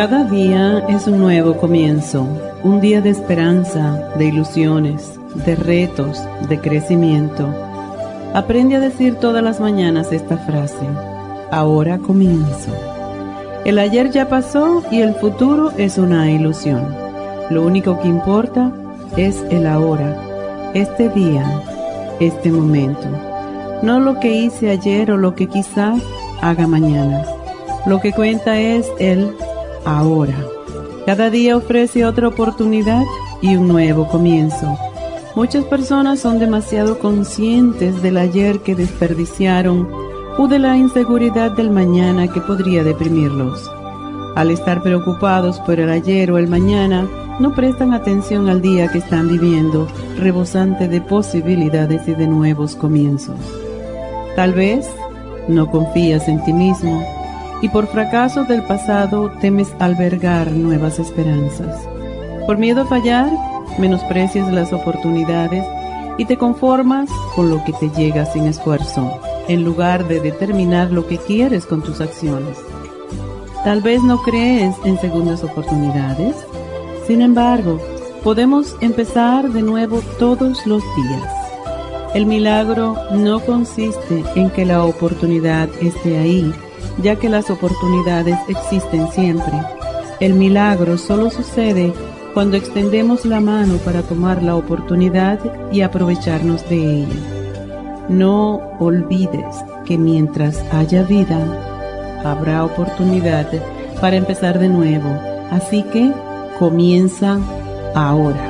Cada día es un nuevo comienzo, un día de esperanza, de ilusiones, de retos, de crecimiento. Aprende a decir todas las mañanas esta frase, ahora comienzo. El ayer ya pasó y el futuro es una ilusión. Lo único que importa es el ahora, este día, este momento. No lo que hice ayer o lo que quizás haga mañana. Lo que cuenta es el ahora. Cada día ofrece otra oportunidad y un nuevo comienzo. Muchas personas son demasiado conscientes del ayer que desperdiciaron o de la inseguridad del mañana que podría deprimirlos. Al estar preocupados por el ayer o el mañana, no prestan atención al día que están viviendo, rebosante de posibilidades y de nuevos comienzos. Tal vez no confías en ti mismo y por fracaso del pasado temes albergar nuevas esperanzas. Por miedo a fallar, menosprecias las oportunidades y te conformas con lo que te llega sin esfuerzo, en lugar de determinar lo que quieres con tus acciones. Tal vez no crees en segundas oportunidades, sin embargo, podemos empezar de nuevo todos los días. El milagro no consiste en que la oportunidad esté ahí, ya que las oportunidades existen siempre. El milagro solo sucede cuando extendemos la mano para tomar la oportunidad y aprovecharnos de ella. No olvides que mientras haya vida, habrá oportunidad para empezar de nuevo. Así que comienza ahora.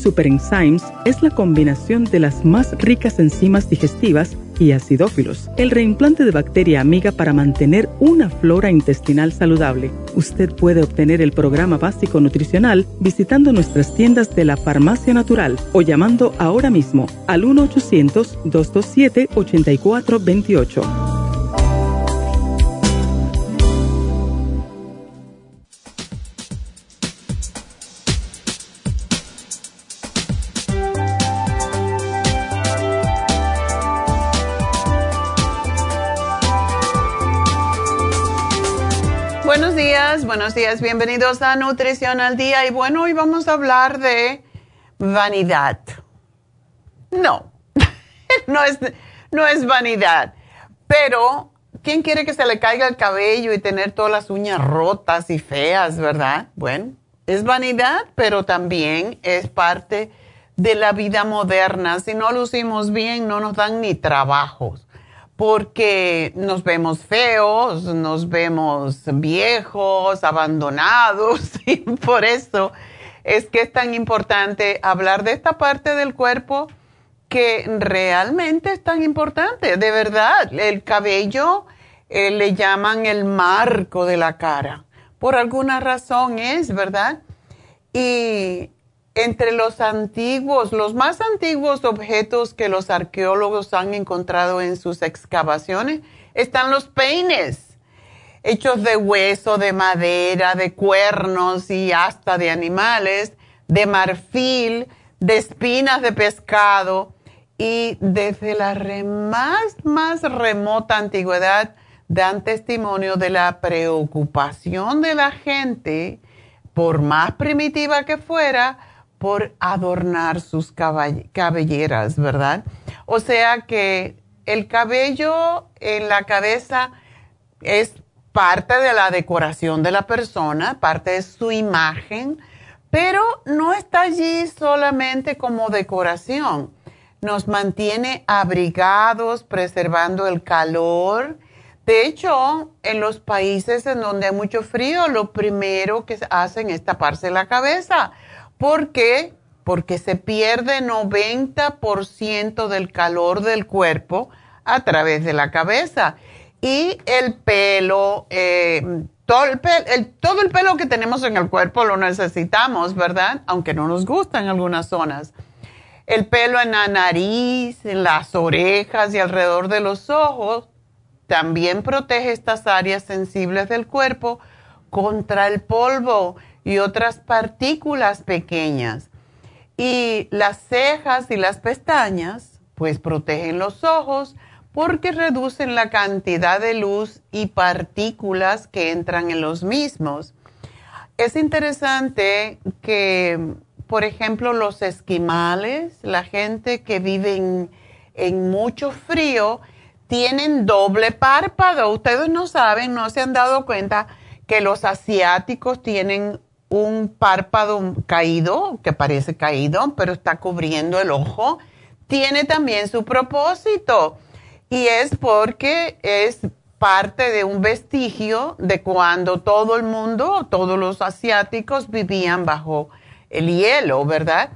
Super Enzymes es la combinación de las más ricas enzimas digestivas y acidófilos, el reimplante de bacteria amiga para mantener una flora intestinal saludable. Usted puede obtener el programa básico nutricional visitando nuestras tiendas de la Farmacia Natural o llamando ahora mismo al 1-800-227-8428. Buenos días, bienvenidos a Nutrición al Día. Y bueno, hoy vamos a hablar de vanidad. No, no, es, no es vanidad, pero ¿quién quiere que se le caiga el cabello y tener todas las uñas rotas y feas, verdad? Bueno, es vanidad, pero también es parte de la vida moderna. Si no lucimos bien, no nos dan ni trabajos porque nos vemos feos, nos vemos viejos, abandonados, y por eso es que es tan importante hablar de esta parte del cuerpo que realmente es tan importante, de verdad. El cabello eh, le llaman el marco de la cara, por alguna razón es, ¿verdad? Y entre los antiguos, los más antiguos objetos que los arqueólogos han encontrado en sus excavaciones están los peines, hechos de hueso, de madera, de cuernos y hasta de animales, de marfil, de espinas de pescado y desde la más, más remota antigüedad dan testimonio de la preocupación de la gente, por más primitiva que fuera, por adornar sus cabelleras, ¿verdad? O sea que el cabello en la cabeza es parte de la decoración de la persona, parte de su imagen, pero no está allí solamente como decoración. Nos mantiene abrigados, preservando el calor. De hecho, en los países en donde hay mucho frío, lo primero que hacen es taparse la cabeza ¿Por qué? Porque se pierde 90% del calor del cuerpo a través de la cabeza. Y el pelo, eh, todo, el todo el pelo que tenemos en el cuerpo lo necesitamos, ¿verdad? Aunque no nos gusta en algunas zonas. El pelo en la nariz, en las orejas y alrededor de los ojos también protege estas áreas sensibles del cuerpo contra el polvo y otras partículas pequeñas. Y las cejas y las pestañas, pues protegen los ojos porque reducen la cantidad de luz y partículas que entran en los mismos. Es interesante que, por ejemplo, los esquimales, la gente que vive en, en mucho frío, tienen doble párpado. Ustedes no saben, no se han dado cuenta que los asiáticos tienen un párpado caído, que parece caído, pero está cubriendo el ojo, tiene también su propósito. Y es porque es parte de un vestigio de cuando todo el mundo, todos los asiáticos vivían bajo el hielo, ¿verdad?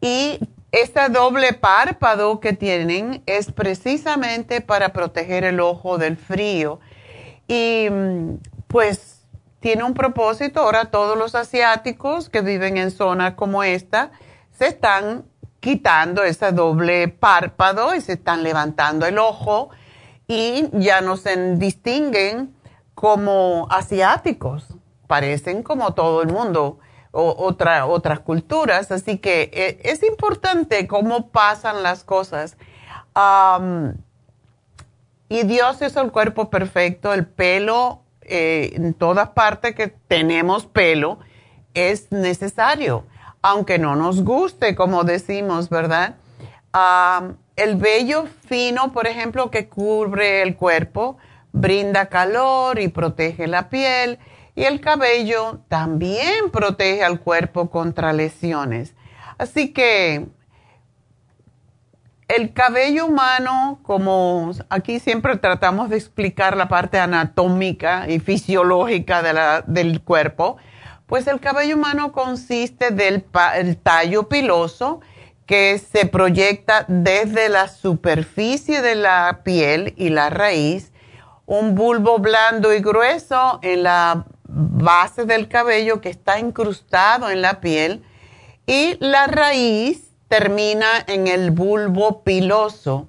Y este doble párpado que tienen es precisamente para proteger el ojo del frío. Y mm, pues tiene un propósito. Ahora todos los asiáticos que viven en zonas como esta se están quitando ese doble párpado y se están levantando el ojo y ya no se distinguen como asiáticos. Parecen como todo el mundo, o otra, otras culturas. Así que eh, es importante cómo pasan las cosas. y Dios hizo el cuerpo perfecto, el pelo eh, en todas partes que tenemos pelo, es necesario, aunque no nos guste, como decimos, ¿verdad? el vello fino, por ejemplo, que cubre el cuerpo, brinda calor y protege la piel. Y el cabello también protege al cuerpo contra lesiones. Así que el cabello humano, como aquí siempre tratamos de explicar la parte anatómica y fisiológica del cuerpo, pues el cabello humano consiste del tallo piloso que se proyecta desde la superficie de la piel y la raíz, un bulbo blando y grueso en la base del cabello que está incrustado en la piel y la raíz termina en el bulbo piloso.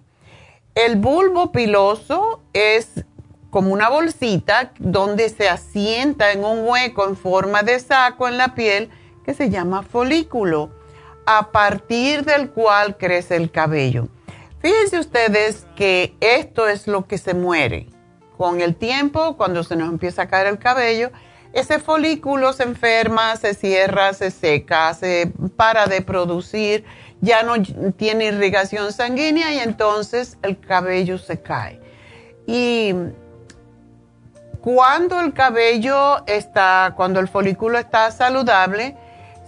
El bulbo piloso es como una bolsita donde se asienta en un hueco en forma de saco en la piel que se llama folículo, a partir del cual crece el cabello. Fíjense ustedes que esto es lo que se muere. Con el tiempo, cuando se nos empieza a caer el cabello, ese folículo se enferma, se cierra, se seca, se para de producir ya no tiene irrigación sanguínea y entonces el cabello se cae. Y cuando el cabello está, cuando el folículo está saludable,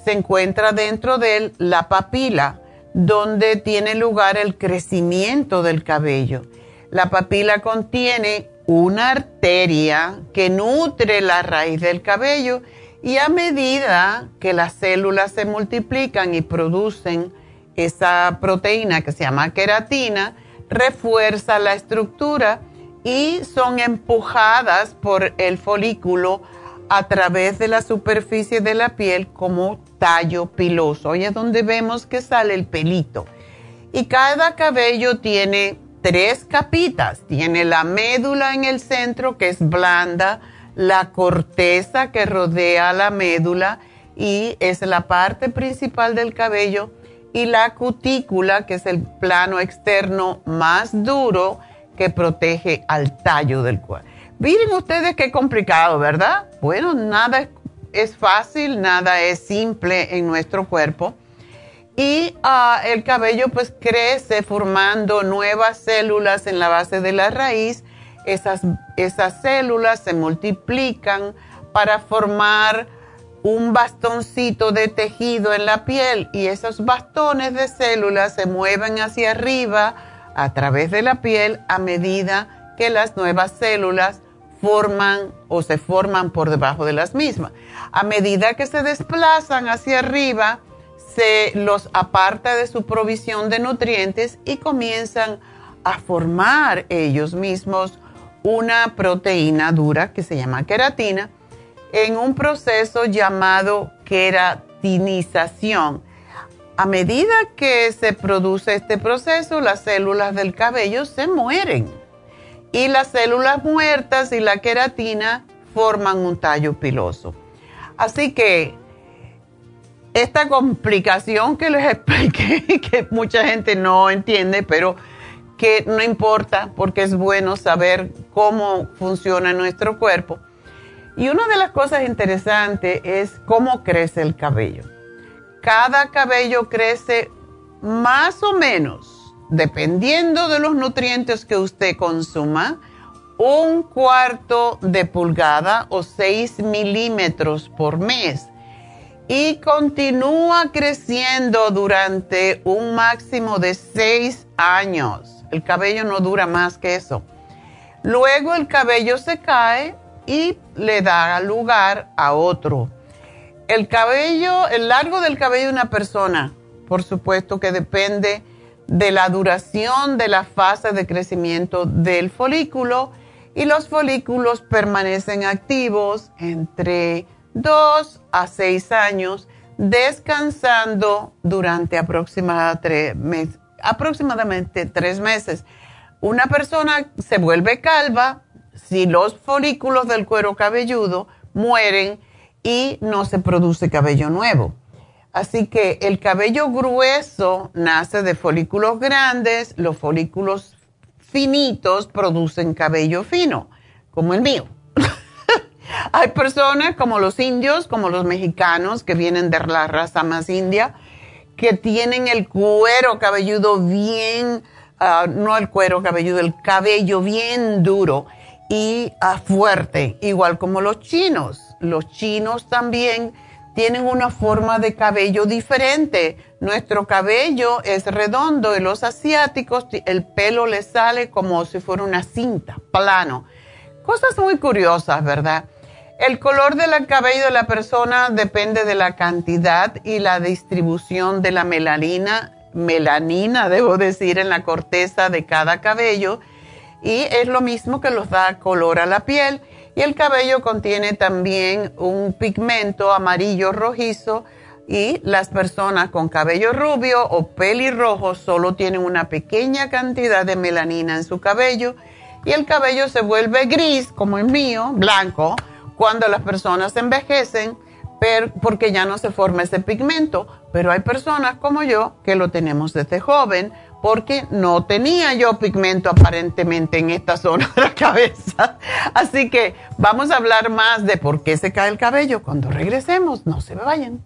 se encuentra dentro de la papila, donde tiene lugar el crecimiento del cabello. La papila contiene una arteria que nutre la raíz del cabello y a medida que las células se multiplican y producen esa proteína que se llama queratina refuerza la estructura y son empujadas por el folículo a través de la superficie de la piel como tallo piloso. Ahí es donde vemos que sale el pelito. Y cada cabello tiene tres capitas. Tiene la médula en el centro, que es blanda, la corteza que rodea la médula y es la parte principal del cabello, y la cutícula, que es el plano externo más duro que protege al tallo del cuerpo. Miren ustedes qué complicado, ¿verdad? Bueno, nada es fácil, nada es simple en nuestro cuerpo. Y ah, el cabello pues crece formando nuevas células en la base de la raíz. Esas, esas células se multiplican para formar un bastoncito de tejido en la piel y esos bastones de células se mueven hacia arriba a través de la piel a medida que las nuevas células forman o se forman por debajo de las mismas. A medida que se desplazan hacia arriba, se los aparta de su provisión de nutrientes y comienzan a formar ellos mismos una proteína dura que se llama queratina en un proceso llamado queratinización. A medida que se produce este proceso, las células del cabello se mueren y las células muertas y la queratina forman un tallo piloso. Así que esta complicación que les expliqué, que mucha gente no entiende, pero que no importa porque es bueno saber cómo funciona nuestro cuerpo. Y una de las cosas interesantes es cómo crece el cabello. Cada cabello crece más o menos dependiendo de los nutrientes que usted consuma, un cuarto de pulgada o 6 milímetros por mes y continúa creciendo durante un máximo de 6 años. El cabello no dura más que eso. Luego el cabello se cae y le da lugar a otro. El cabello, el largo del cabello de una persona, por supuesto que depende de la duración de la fase de crecimiento del folículo y los folículos permanecen activos entre 2 a 6 años descansando durante aproximadamente 3 meses. Una persona se vuelve calva si los folículos del cuero cabelludo mueren y no se produce cabello nuevo. Así que el cabello grueso nace de folículos grandes, los folículos finitos producen cabello fino, como el mío. Hay personas como los indios, como los mexicanos, que vienen de la raza más india, que tienen el cuero cabelludo bien, ah, no el cuero cabelludo, el cabello bien duro y ah, fuerte, igual como los chinos. Los chinos también tienen una forma de cabello diferente. Nuestro cabello es redondo y los asiáticos el pelo les sale como si fuera una cinta, plano. Cosas muy curiosas, ¿verdad? El color del cabello de la persona depende de la cantidad y la distribución de la melanina, melanina, debo decir, en la corteza de cada cabello. Y es lo mismo que los da color a la piel. Y el cabello contiene también un pigmento amarillo rojizo y las personas con cabello rubio o pelirrojo solo tienen una pequeña cantidad de melanina en su cabello y el cabello se vuelve gris, como el mío, blanco, cuando las personas envejecen porque ya no se forma ese pigmento. Pero hay personas como yo que lo tenemos desde joven porque no tenía yo pigmento aparentemente en esta zona de la cabeza. Así que vamos a hablar más de por qué se cae el cabello cuando regresemos. No se me vayan.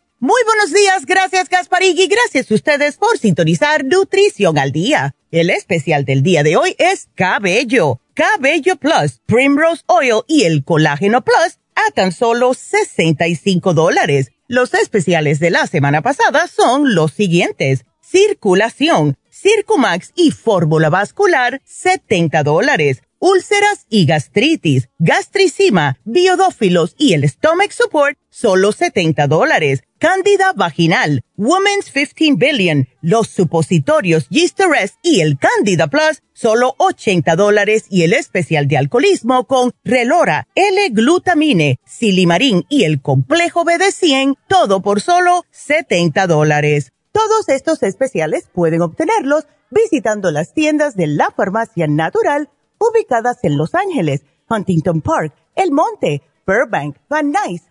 Muy buenos días, gracias Gasparigi, gracias a ustedes por sintonizar Nutrición al Día. El especial del día de hoy es Cabello, Cabello Plus, Primrose Oil y el Colágeno Plus a tan solo 65 dólares. Los especiales de la semana pasada son los siguientes. Circulación, Circumax y fórmula vascular, 70 dólares úlceras y gastritis, gastricima, biodófilos y el stomach support, solo 70 dólares. Cándida vaginal, Women's 15 Billion, los supositorios Gisterest y el Candida Plus, solo 80 dólares y el especial de alcoholismo con Relora, L-Glutamine, Silimarín y el complejo BD100, todo por solo 70 dólares. Todos estos especiales pueden obtenerlos visitando las tiendas de la farmacia natural ubicadas en Los Ángeles, Huntington Park, El Monte, Burbank, Van Nuys,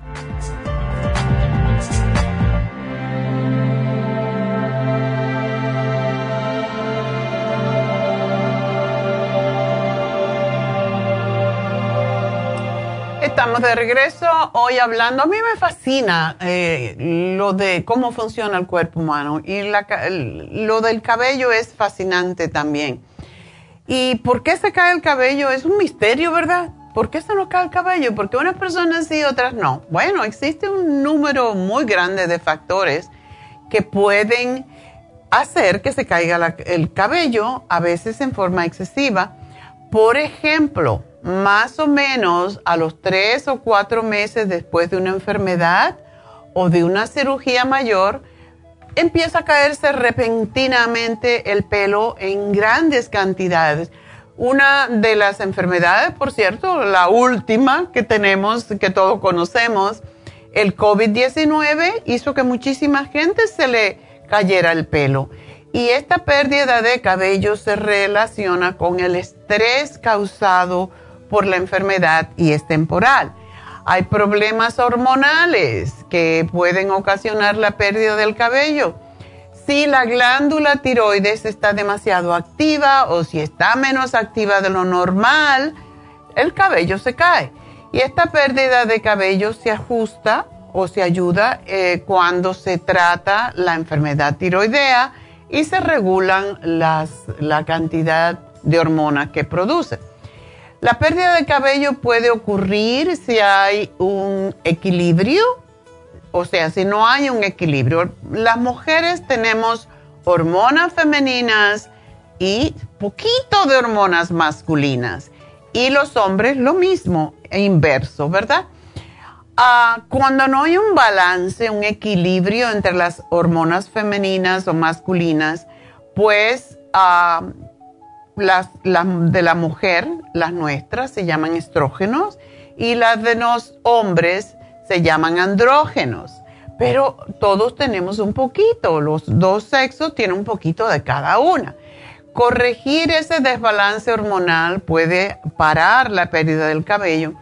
Estamos de regreso hoy hablando. A mí me fascina eh, lo de cómo funciona el cuerpo humano y lo del cabello es fascinante también. ¿Y por qué se cae el cabello? Es un misterio, ¿verdad? ¿Por qué se nos cae el cabello? Porque unas personas sí, otras no. Bueno, existe un número muy grande de factores que pueden hacer que se caiga el cabello, a veces en forma excesiva. Por ejemplo, más o menos a los tres o cuatro meses después de una enfermedad o de una cirugía mayor, empieza a caerse repentinamente el pelo en grandes cantidades. Una de las enfermedades, por cierto, la última que tenemos, que todos conocemos, el COVID-19 hizo que muchísima gente se le cayera el pelo. Y esta pérdida de cabello se relaciona con el estrés causado por la enfermedad y es temporal. Hay problemas hormonales que pueden ocasionar la pérdida del cabello. Si la glándula tiroides está demasiado activa o si está menos activa de lo normal, el cabello se cae. Y esta pérdida de cabello se ajusta o se ayuda eh, cuando se trata la enfermedad tiroidea y se regulan las, la cantidad de hormonas que produce. La pérdida de cabello puede ocurrir si hay un equilibrio, o sea, si no hay un equilibrio. Las mujeres tenemos hormonas femeninas y poquito de hormonas masculinas. Y los hombres lo mismo, inverso, ¿verdad? Ah, cuando no hay un balance, un equilibrio entre las hormonas femeninas o masculinas, pues ah, las, de la mujer, las nuestras, se llaman estrógenos y las de los hombres se llaman andrógenos. Pero todos tenemos un poquito, los dos sexos tienen un poquito de cada una. Corregir ese desbalance hormonal puede parar la pérdida del cabello.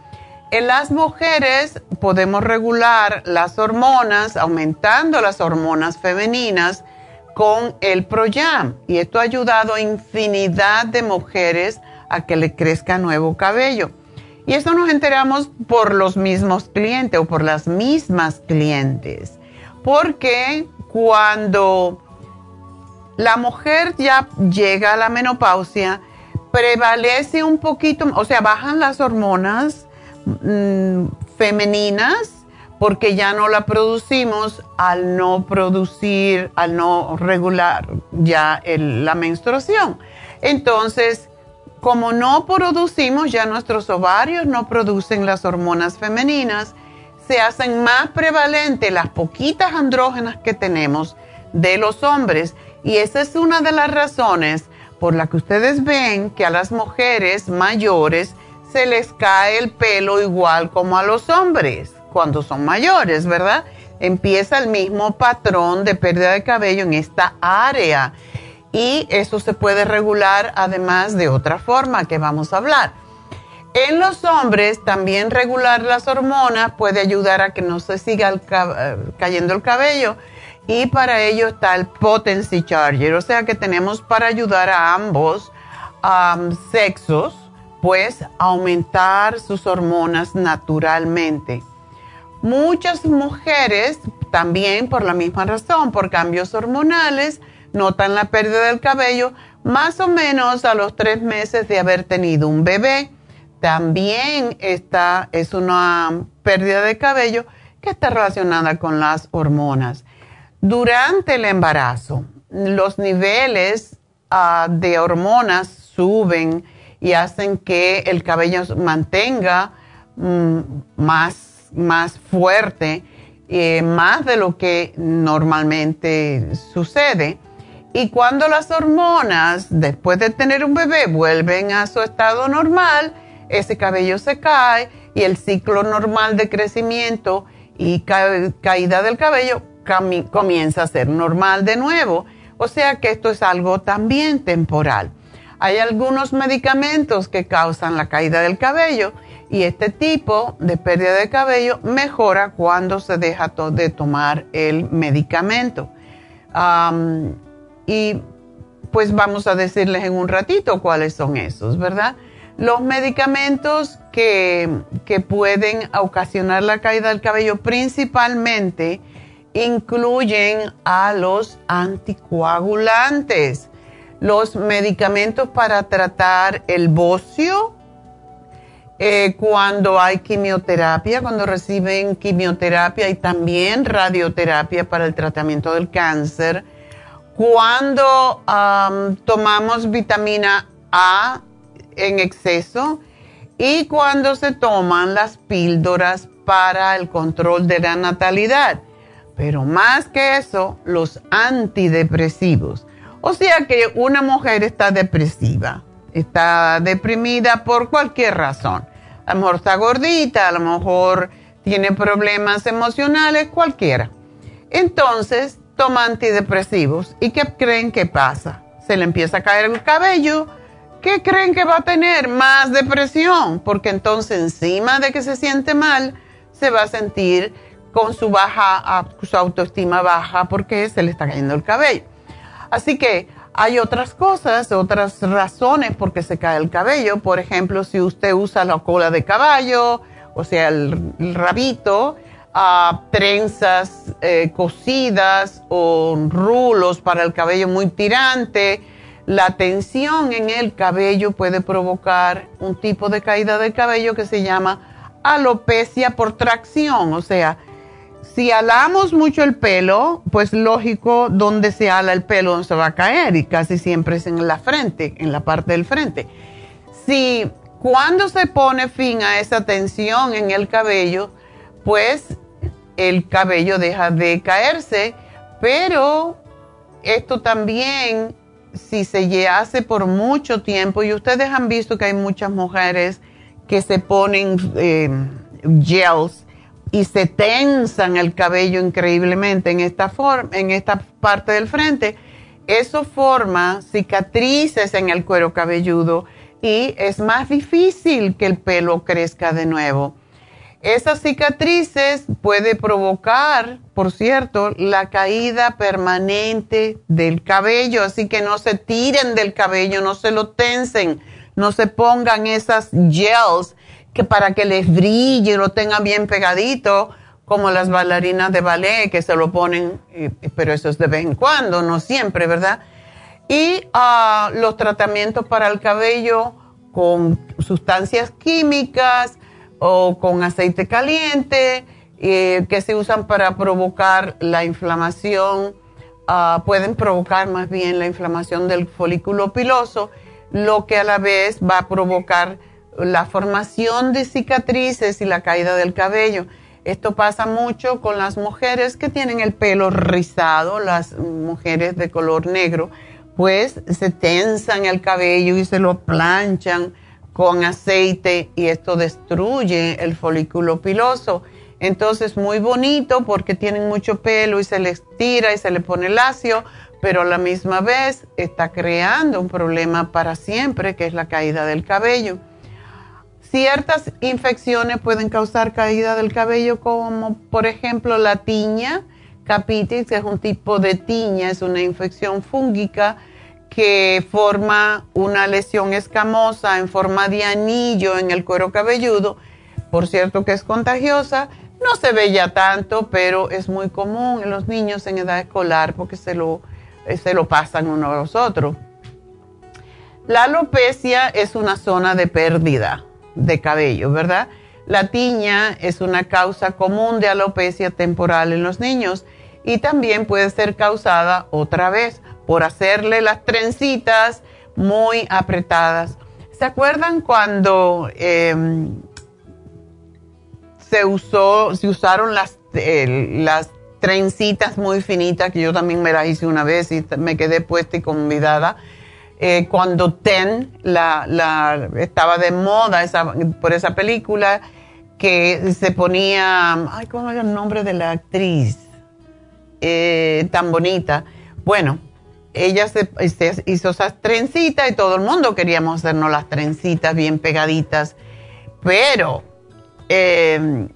En las mujeres podemos regular las hormonas, aumentando las hormonas femeninas con el Proyam y esto ha ayudado a infinidad de mujeres a que le crezca nuevo cabello. Y eso nos enteramos por los mismos clientes o por las mismas clientes. Porque cuando la mujer ya llega a la menopausia, prevalece un poquito, o sea, bajan las hormonas mm, femeninas porque ya no la producimos al no producir, al no regular ya la menstruación. Entonces, como no producimos, ya nuestros ovarios no producen las hormonas femeninas, se hacen más prevalentes las poquitas andrógenas que tenemos de los hombres. Y esa es una de las razones por la que ustedes ven que a las mujeres mayores se les cae el pelo igual como a los hombres cuando son mayores, ¿verdad? Empieza el mismo patrón de pérdida de cabello en esta área y eso se puede regular además de otra forma que vamos a hablar. En los hombres también regular las hormonas puede ayudar a que no se siga eh, cayendo el cabello y para ello está el Potency Charger, o sea que tenemos para ayudar a ambos sexos, pues aumentar sus hormonas naturalmente. Muchas mujeres también por la misma razón, por cambios hormonales, notan la pérdida del cabello más o menos a los tres meses de haber tenido un bebé. También esta es una pérdida de cabello que está relacionada con las hormonas. Durante el embarazo, los niveles ah, de hormonas suben y hacen que el cabello mantenga mm, más, más fuerte, eh, más de lo que normalmente sucede. Y cuando las hormonas, después de tener un bebé, vuelven a su estado normal, ese cabello se cae y el ciclo normal de crecimiento y caída del cabello comienza a ser normal de nuevo. O sea que esto es algo también temporal. Hay algunos medicamentos que causan la caída del cabello y este tipo de pérdida de cabello mejora cuando se deja de tomar el medicamento. y pues vamos a decirles en un ratito cuáles son esos, ¿verdad? Los medicamentos que, que pueden ocasionar la caída del cabello principalmente incluyen a los anticoagulantes, los medicamentos para tratar el bocio, eh, cuando hay quimioterapia, cuando reciben quimioterapia y también radioterapia para el tratamiento del cáncer, cuando tomamos vitamina A en exceso y cuando se toman las píldoras para el control de la natalidad. Pero más que eso, los antidepresivos. O sea que una mujer está depresiva, está deprimida por cualquier razón. A lo mejor está gordita, a lo mejor tiene problemas emocionales, cualquiera. Entonces toma antidepresivos. ¿Y qué creen que pasa? Se le empieza a caer el cabello. ¿Qué creen que va a tener? Más depresión, porque entonces encima de que se siente mal, se va a sentir con su baja, su autoestima baja porque se le está cayendo el cabello. Así que hay otras cosas, otras razones por qué se cae el cabello. Por ejemplo, si usted usa la cola de caballo, o sea, el, rabito, trenzas eh, cosidas o rulos para el cabello muy tirante, la tensión en el cabello puede provocar un tipo de caída del cabello que se llama alopecia por tracción, o sea, si alamos mucho el pelo, pues lógico, donde se ala el pelo se va a caer y casi siempre es en la frente, en la parte del frente. Si cuando se pone fin a esa tensión en el cabello, pues el cabello deja de caerse, pero esto también, si se hace por mucho tiempo, y ustedes han visto que hay muchas mujeres que se ponen eh, gels, y se tensan el cabello increíblemente en esta, forma, en esta parte del frente, eso forma cicatrices en el cuero cabelludo y es más difícil que el pelo crezca de nuevo. Esas cicatrices puede provocar, por cierto, la caída permanente del cabello, así que no se tiren del cabello, no se lo tensen, no se pongan esas gels que para que les brille lo tengan bien pegadito, como las bailarinas de ballet que se lo ponen, pero eso es de vez en cuando, no siempre, ¿verdad? Y ah, los tratamientos para el cabello con sustancias químicas o con aceite caliente eh, que se usan para provocar la inflamación, ah, pueden provocar más bien la inflamación del folículo piloso, lo que a la vez va a provocar la formación de cicatrices y la caída del cabello. Esto pasa mucho con las mujeres que tienen el pelo rizado, las mujeres de color negro, pues se tensan el cabello y se lo planchan con aceite y esto destruye el folículo piloso. Entonces, muy bonito porque tienen mucho pelo y se les tira y se le pone lacio, pero a la misma vez está creando un problema para siempre, que es la caída del cabello. Ciertas infecciones pueden causar caída del cabello, como por ejemplo la tiña capitis, que es un tipo de tiña, es una infección fúngica que forma una lesión escamosa en forma de anillo en el cuero cabelludo. Por cierto que es contagiosa, no se ve ya tanto, pero es muy común en los niños en edad escolar porque se lo, se lo pasan uno a los otros. La alopecia es una zona de pérdida de cabello, ¿verdad? La tiña es una causa común de alopecia temporal en los niños y también puede ser causada otra vez por hacerle las trencitas muy apretadas. ¿Se acuerdan cuando em, se usó, se usaron las, las trencitas muy finitas, que yo también me las hice una vez y me quedé puesta y convidada? Eh, cuando Ten la, estaba de moda esa, por esa película, que se ponía, ay, ¿cómo era el nombre de la actriz? Eh, tan bonita. Bueno, ella se, hizo esas trencitas y todo el mundo queríamos hacernos las trencitas bien pegaditas, pero eh,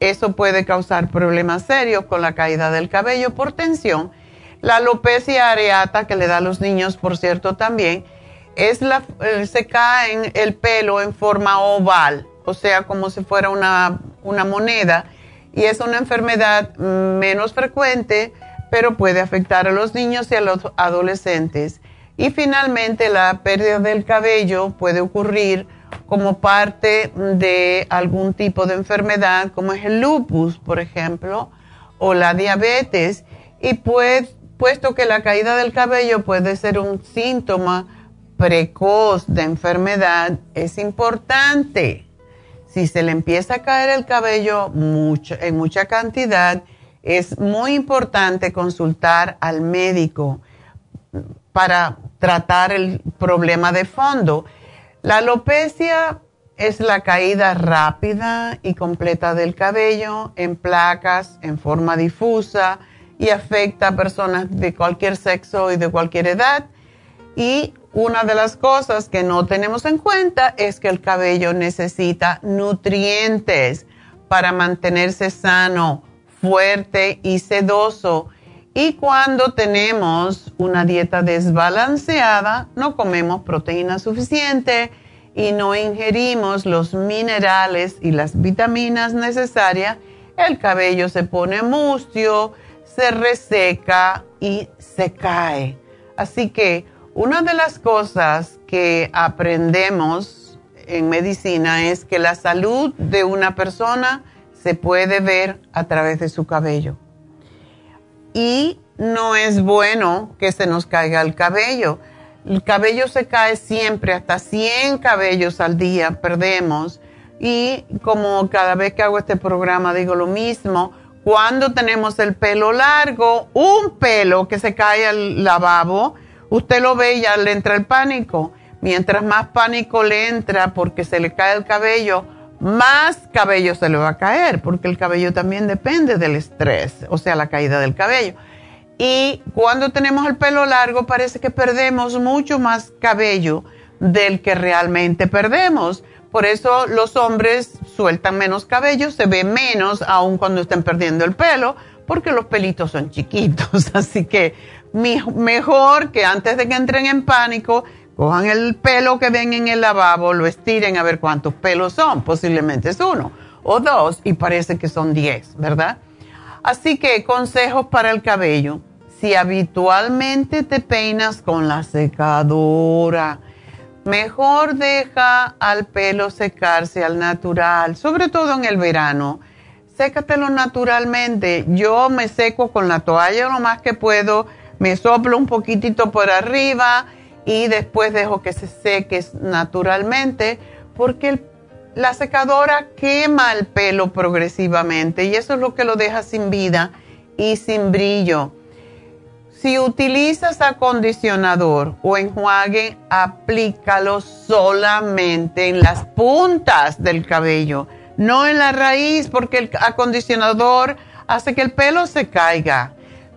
eso puede causar problemas serios con la caída del cabello por tensión la alopecia areata que le da a los niños, por cierto, también, es la, eh, se cae el pelo en forma oval, o sea, como si fuera una, una moneda, y es una enfermedad menos frecuente, pero puede afectar a los niños y a los adolescentes. Y finalmente, la pérdida del cabello puede ocurrir como parte de algún tipo de enfermedad, como es el lupus, por ejemplo, o la diabetes, y puede puesto que la caída del cabello puede ser un síntoma precoz de enfermedad, es importante. Si se le empieza a caer el cabello mucho, en mucha cantidad, es muy importante consultar al médico para tratar el problema de fondo. La alopecia es la caída rápida y completa del cabello en placas en forma difusa y afecta a personas de cualquier sexo y de cualquier edad. Y una de las cosas que no tenemos en cuenta es que el cabello necesita nutrientes para mantenerse sano, fuerte y sedoso. Y cuando tenemos una dieta desbalanceada, no comemos proteína suficiente y no ingerimos los minerales y las vitaminas necesarias, el cabello se pone mustio, se reseca y se cae. Así que una de las cosas que aprendemos en medicina es que la salud de una persona se puede ver a través de su cabello. Y no es bueno que se nos caiga el cabello. El cabello se cae siempre, hasta 100 cabellos al día perdemos. Y como cada vez que hago este programa digo lo mismo, cuando tenemos el pelo largo, un pelo que se cae al lavabo, usted lo ve y ya le entra el pánico. Mientras más pánico le entra porque se le cae el cabello, más cabello se le va a caer, porque el cabello también depende del estrés, o sea, la caída del cabello. Y cuando tenemos el pelo largo, parece que perdemos mucho más cabello del que realmente perdemos. Por eso los hombres sueltan menos cabello, se ve menos aun cuando estén perdiendo el pelo, porque los pelitos son chiquitos. Así que mejor que antes de que entren en pánico, Cojan el pelo que ven en el lavabo, lo estiren a ver cuántos pelos son. Posiblemente es uno o dos y parece que son diez, ¿verdad? Así que consejos para el cabello. Si habitualmente te peinas con la secadora, mejor deja al pelo secarse al natural, sobre todo en el verano. Sécatelo naturalmente. Yo me seco con la toalla lo más que puedo, me soplo un poquitito por arriba y después dejo que se seque naturalmente porque la secadora quema el pelo progresivamente y eso es lo que lo deja sin vida y sin brillo. Si utilizas acondicionador o enjuague, aplícalo solamente en las puntas del cabello, no en la raíz, porque el acondicionador hace que el pelo se caiga.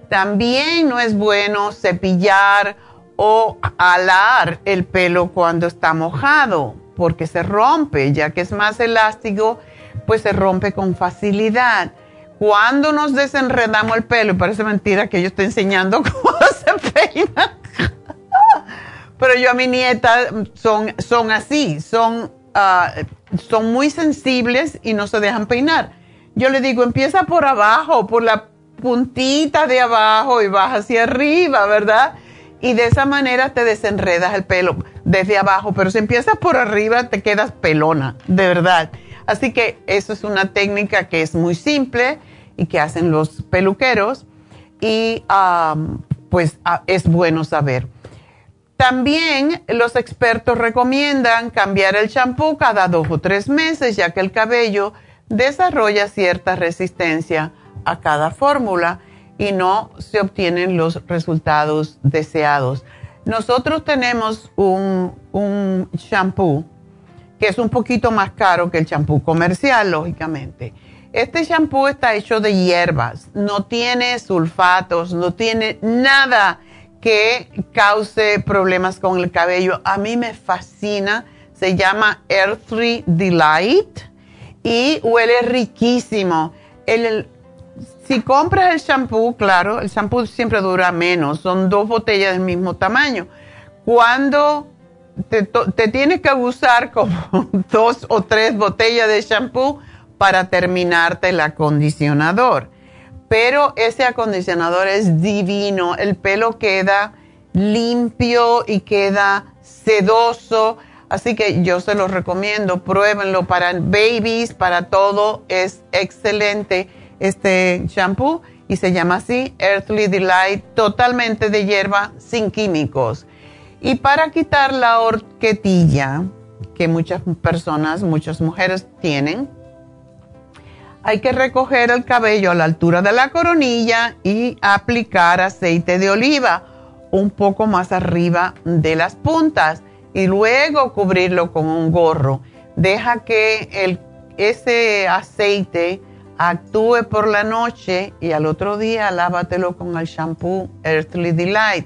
También no es bueno cepillar o alar el pelo cuando está mojado, porque se rompe, ya que es más elástico, pues se rompe con facilidad. Cuando nos desenredamos el pelo, parece mentira que yo estoy enseñando cómo se peina, pero yo a mi nieta son, son así, son, ah, son muy sensibles y no se dejan peinar. Yo le digo, empieza por abajo, por la puntita de abajo y baja hacia arriba, ¿verdad? y de esa manera te desenredas el pelo desde abajo, pero si empiezas por arriba te quedas pelona, de verdad. Así que eso es una técnica que es muy simple y que hacen los peluqueros y pues es bueno saber. También los expertos recomiendan cambiar el champú cada dos o tres meses, ya que el cabello desarrolla cierta resistencia a cada fórmula y no se obtienen los resultados deseados. Nosotros tenemos un, un shampoo que es un poquito más caro que el champú comercial, lógicamente. Este shampoo está hecho de hierbas, no tiene sulfatos, no tiene nada que cause problemas con el cabello. A mí me fascina, se llama Earthly Delight y huele riquísimo. El, si compras el shampoo, claro, el shampoo siempre dura menos, son dos botellas del mismo tamaño. Cuando te, tienes que usar como dos o tres botellas de shampoo para terminarte el acondicionador. Pero ese acondicionador es divino, el pelo queda limpio y queda sedoso. Así que yo se los recomiendo, pruébenlo para babies, para todo, es excelente este shampoo y se llama así Earthly Delight, totalmente de hierba, sin químicos. Y para quitar la horquetilla que muchas personas, muchas mujeres tienen, hay que recoger el cabello a la altura de la coronilla y aplicar aceite de oliva un poco más arriba de las puntas y luego cubrirlo con un gorro. Deja que el, ese aceite actúe por la noche y al otro día lávatelo con el shampoo Earthly Delight.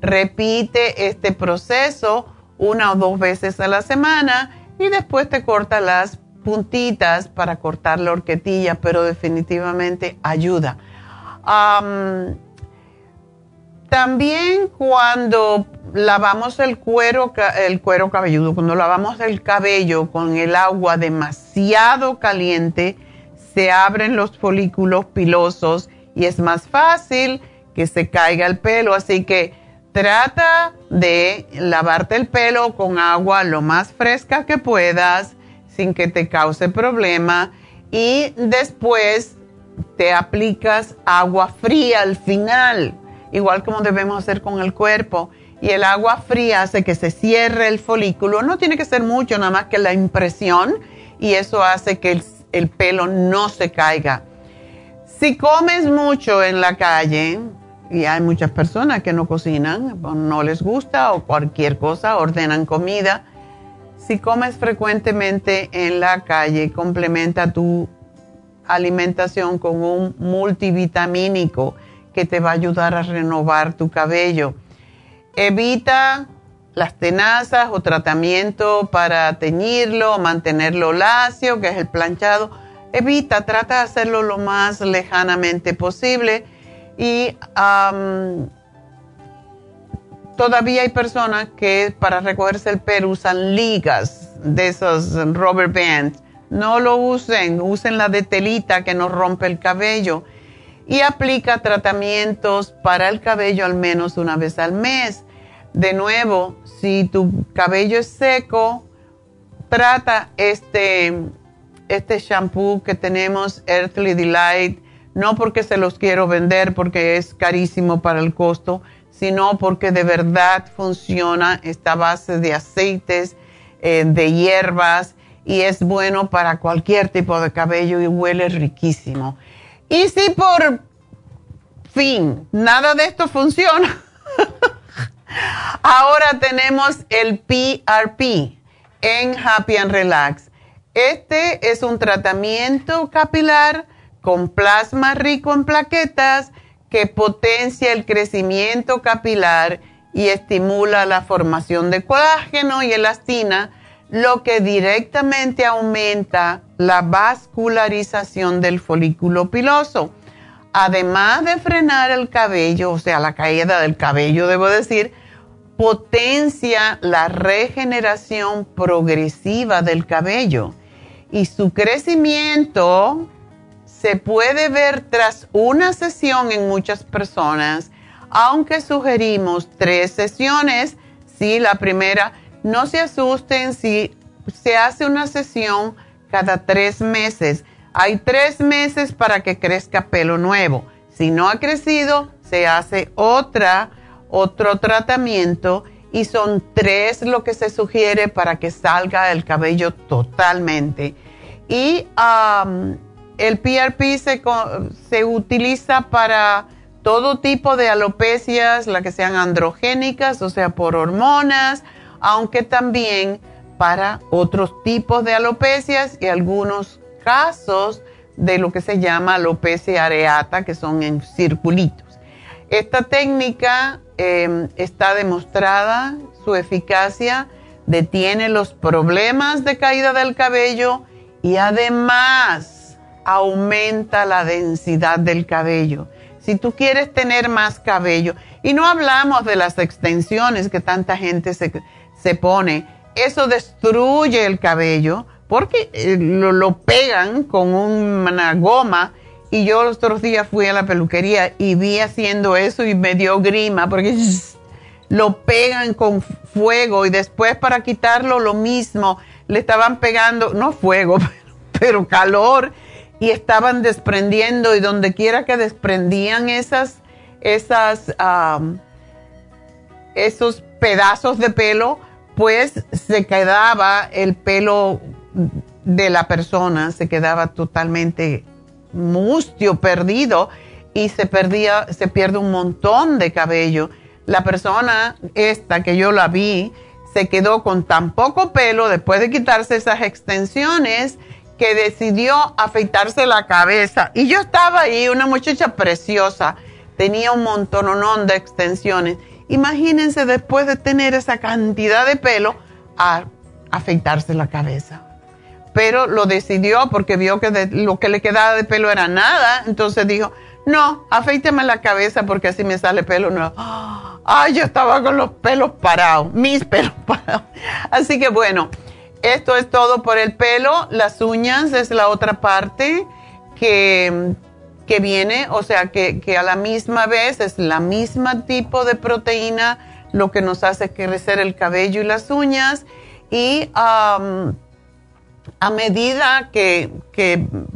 Repite este proceso una o dos veces a la semana y después te corta las puntitas para cortar la horquetilla, pero definitivamente ayuda. también cuando lavamos el cuero, el cuero cabelludo, cuando lavamos el cabello con el agua demasiado caliente, se abren los folículos pilosos y es más fácil que se caiga el pelo. Así que trata de lavarte el pelo con agua lo más fresca que puedas sin que te cause problema y después te aplicas agua fría al final, igual como debemos hacer con el cuerpo. Y el agua fría hace que se cierre el folículo. No tiene que ser mucho, nada más que la impresión. Y eso hace que el el pelo no se caiga. Si comes mucho en la calle, y hay muchas personas que no cocinan, no les gusta o cualquier cosa, ordenan comida. Si comes frecuentemente en la calle, complementa tu alimentación con un multivitamínico que te va a ayudar a renovar tu cabello. Evita las tenazas o tratamiento para teñirlo, mantenerlo lacio, que es el planchado. Evita, trata de hacerlo lo más lejanamente posible y todavía hay personas que para recogerse el pelo usan ligas de esos rubber bands. No lo usen, usen la de telita que no rompe el cabello. Y aplica tratamientos para el cabello al menos una vez al mes. De nuevo, si tu cabello es seco, trata este, este shampoo que tenemos, Earthly Delight, no porque se los quiero vender porque es carísimo para el costo, sino porque de verdad funciona esta base de aceites, eh, de hierbas y es bueno para cualquier tipo de cabello y huele riquísimo. Y si por fin nada de esto funciona, ahora tenemos el PRP en Happy and Relax. Este es un tratamiento capilar con plasma rico en plaquetas que potencia el crecimiento capilar y estimula la formación de colágeno y elastina, lo que directamente aumenta la vascularización del folículo piloso. Además de frenar el cabello, o sea, la caída del cabello, debo decir, potencia la regeneración progresiva del cabello y su crecimiento se puede ver tras una sesión en muchas personas, aunque sugerimos tres sesiones. Si la primera, no se asusten si se hace una sesión cada tres meses. Hay tres meses para que crezca pelo nuevo. Si no ha crecido, se hace otra otro tratamiento y son tres lo que se sugiere para que salga el cabello totalmente. Y el PRP se, utiliza para todo tipo de alopecias, las que sean androgénicas, o sea, por hormonas, aunque también para otros tipos de alopecias y algunos casos de lo que se llama alopecia areata, que son en circulitos. Esta técnica Em, está demostrada su eficacia, detiene los problemas de caída del cabello y además aumenta la densidad del cabello. Si tú quieres tener más cabello, y no hablamos de las extensiones que tanta gente se, se pone, eso destruye el cabello porque eh, lo, lo pegan con una goma y yo los otros días fui a la peluquería y vi haciendo eso y me dio grima porque lo pegan con fuego y después para quitarlo lo mismo, le estaban pegando, no fuego, pero, calor y estaban desprendiendo y donde quiera que desprendían esas, esas, esos pedazos de pelo, pues se quedaba el pelo de la persona, se quedaba totalmente mustio perdido y se perdía, se pierde un montón de cabello. La persona esta que yo la vi se quedó con tan poco pelo después de quitarse esas extensiones que decidió afeitarse la cabeza. Y yo estaba ahí, una muchacha preciosa, tenía un montón de extensiones. Imagínense después de tener esa cantidad de pelo a afeitarse la cabeza pero lo decidió porque vio que lo que le quedaba de pelo era nada, entonces dijo, no, afeíteme la cabeza porque así me sale pelo nuevo. Ay, yo estaba con los pelos parados, mis pelos parados. Así que bueno, esto es todo por el pelo. Las uñas es la otra parte que, que viene, o sea, que, que, a la misma vez es la misma tipo de proteína lo que nos hace crecer el cabello y las uñas. Y a medida que,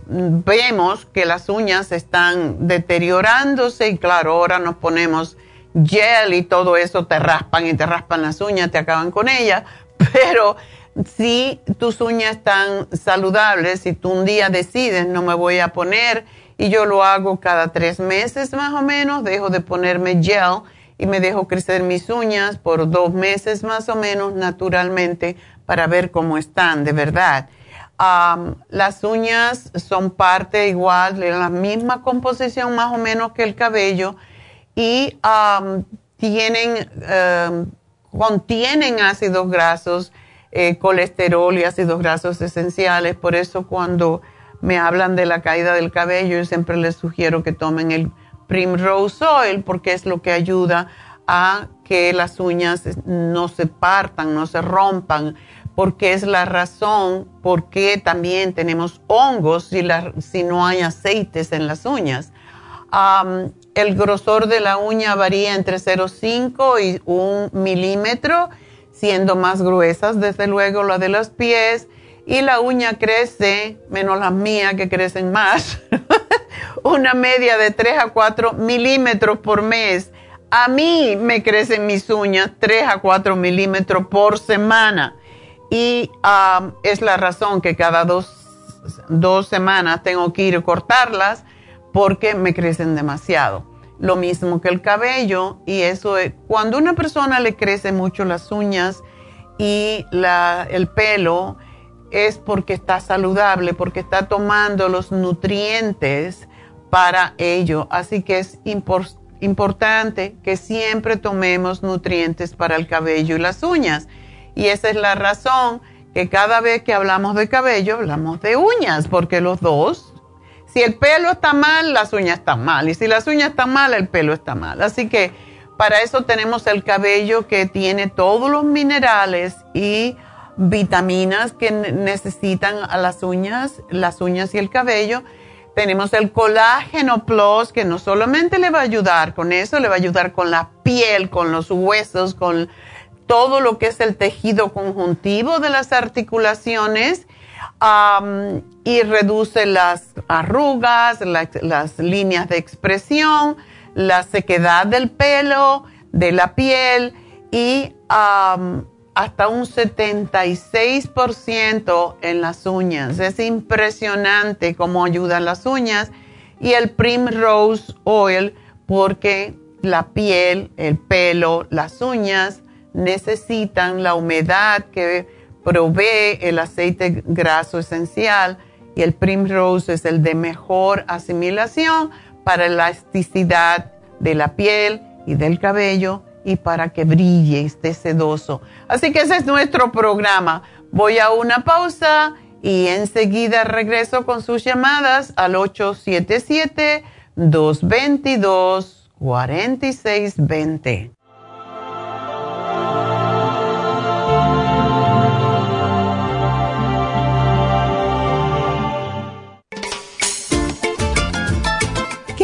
vemos que las uñas están deteriorándose y claro, ahora nos ponemos gel y todo eso, te raspan y te raspan las uñas, te acaban con ellas, pero si tus uñas están saludables, si tú un día decides no me voy a poner y yo lo hago cada tres meses más o menos, dejo de ponerme gel y me dejo crecer mis uñas por dos meses más o menos naturalmente para ver cómo están de verdad. Las uñas son parte igual de la misma composición más o menos que el cabello y tienen, em, contienen ácidos grasos, eh, colesterol y ácidos grasos esenciales. Por eso cuando me hablan de la caída del cabello, yo siempre les sugiero que tomen el Primrose Oil porque es lo que ayuda a que las uñas no se partan, no se rompan, porque es la razón por qué también tenemos hongos si, si no hay aceites en las uñas. el grosor de la uña varía entre 0,5 y 1 milímetro, siendo más gruesas, desde luego, la de los pies. Y la uña crece, menos las mías que crecen más, una media de 3 a 4 milímetros por mes. A mí me crecen mis uñas 3 a 4 milímetros por semana y es la razón que cada dos, semanas tengo que ir a cortarlas porque me crecen demasiado. Lo mismo que el cabello y eso es, cuando una persona le crece mucho las uñas y el pelo es porque está saludable, porque está tomando los nutrientes para ello. Así que es importante que siempre tomemos nutrientes para el cabello y las uñas. Y esa es la razón que cada vez que hablamos de cabello hablamos de uñas, porque los dos, si el pelo está mal, las uñas están mal. Y si las uñas están mal, el pelo está mal. Así que para eso tenemos el cabello que tiene todos los minerales y vitaminas que necesitan a las uñas, las uñas y el cabello. Tenemos el colágeno plus que no solamente le va a ayudar con eso, le va a ayudar con la piel, con los huesos, con todo lo que es el tejido conjuntivo de las articulaciones y reduce las arrugas, las líneas de expresión, la sequedad del pelo, de la piel y hasta un 76% en las uñas. Es impresionante cómo ayudan las uñas y el Primrose Oil porque la piel, el pelo, las uñas necesitan la humedad que provee el aceite graso esencial y el Primrose es el de mejor asimilación para la elasticidad de la piel y del cabello y para que brille esté sedoso. Así que ese es nuestro programa. Voy a una pausa y enseguida regreso con sus llamadas al 877 222 4620.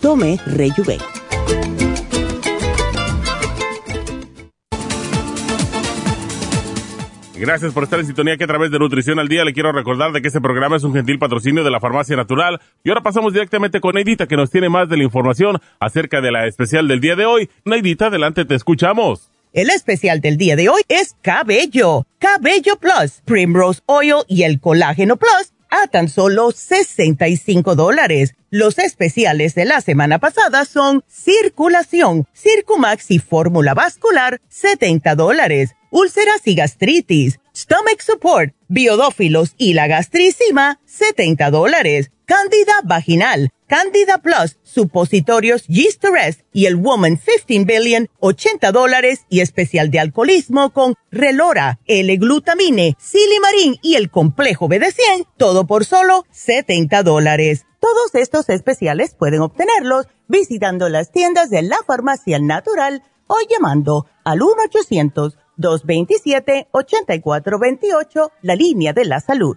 Tome Rejuven. Gracias por estar en sintonía que a través de Nutrición al Día le quiero recordar de que este programa es un gentil patrocinio de la Farmacia Natural. Y ahora pasamos directamente con Neidita que nos tiene más de la información acerca de la especial del día de hoy. Neidita, adelante, te escuchamos. El especial del día de hoy es Cabello, Cabello Plus, Primrose Oil y el Colágeno Plus a tan solo 65 dólares. Los especiales de la semana pasada son Circulación, Circumax y Fórmula Vascular, 70 dólares úlceras y gastritis, stomach support, biodófilos y la gastricima, 70 dólares. Cándida vaginal, Candida Plus, supositorios Yeast y el Woman 15 Billion, 80 dólares y especial de alcoholismo con Relora, L-Glutamine, Silimarín y el complejo BD100, todo por solo 70 dólares. Todos estos especiales pueden obtenerlos visitando las tiendas de la farmacia natural o llamando al 1 800 227-8428, la línea de la salud.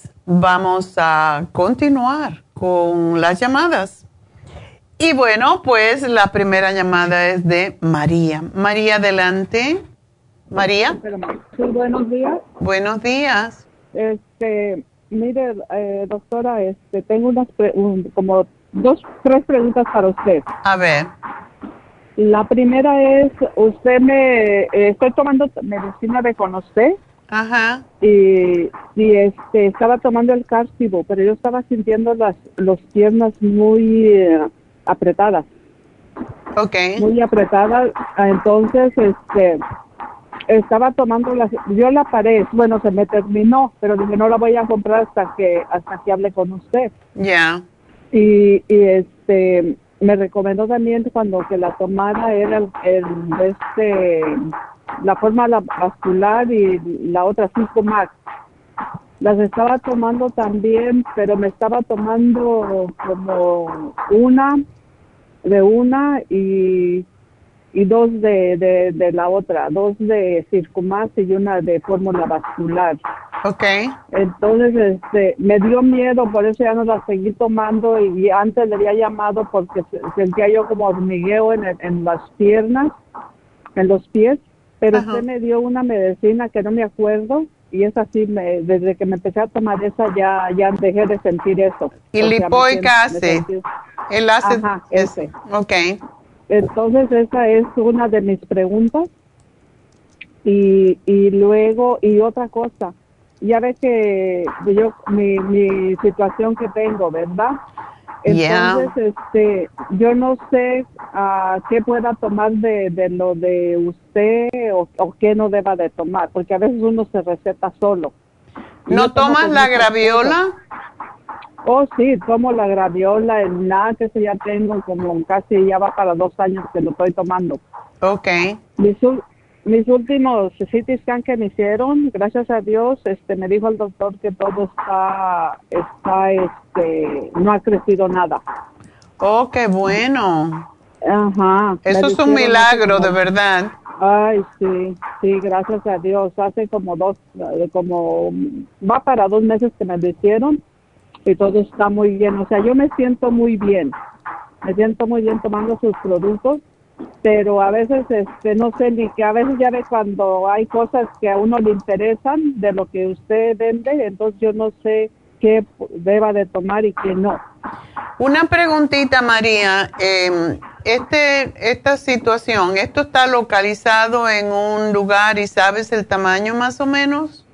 vamos a continuar con las llamadas. Y bueno, pues la primera llamada es de María. María, adelante. María. Sí, buenos días. Buenos días. Este, mire, eh, doctora, este, tengo unas como dos, tres preguntas para usted. A ver. La primera es, usted me, eh, estoy tomando medicina de conocer. Ajá. Y, y este, estaba tomando el cárcibo, pero yo estaba sintiendo las los piernas muy eh, apretadas. Ok. Muy apretadas. Entonces, este, estaba tomando las, yo la paré, bueno, se me terminó, pero dije, no la voy a comprar hasta que, hasta que hable con usted. Ya. Y, y este, me recomendó también cuando que la tomara era el, el este la forma la vascular y la otra cinco Max. Las estaba tomando también, pero me estaba tomando como una de una y, y dos de, de, de la otra, dos de Circumax y una de fórmula vascular. Ok. Entonces, este, me dio miedo, por eso ya no la seguí tomando y, antes le había llamado porque sentía yo como hormigueo en, en las piernas, en los pies, pero usted me dio una medicina que no me acuerdo y es así, me, desde que me empecé a tomar esa ya, ya dejé de sentir eso. Y lipoic acid, el ácido, Ajá, ese. Ok. Entonces, esa es una de mis preguntas. Y, y luego, y otra cosa, ya ves que yo, mi, mi situación que tengo, ¿verdad? Entonces, este, yo no sé uh, qué pueda tomar de, de lo de usted o, o, qué no deba de tomar, porque a veces uno se receta solo. ¿No tomas la graviola? Oh, sí, tomo la graviola, el NAC, ese ya tengo como casi, ya va para dos años que lo estoy tomando. Ok. Mis, mis últimos CT scan que me hicieron, gracias a Dios, este, me dijo el doctor que todo está, está, este, no ha crecido nada. Oh, qué bueno. Ajá. Eso es un milagro, de verdad. Ay, sí, sí, gracias a Dios. Hace como dos, como, va para dos meses que me lo hicieron y todo está muy bien. O sea, yo me siento muy bien. Me siento muy bien tomando sus productos pero a veces este no sé ni que a veces ya ve cuando hay cosas que a uno le interesan de lo que usted vende, entonces yo no sé qué deba de tomar y qué no. Una preguntita, María. Eh, este, esta situación, ¿esto está localizado en un lugar y sabes el tamaño más o menos?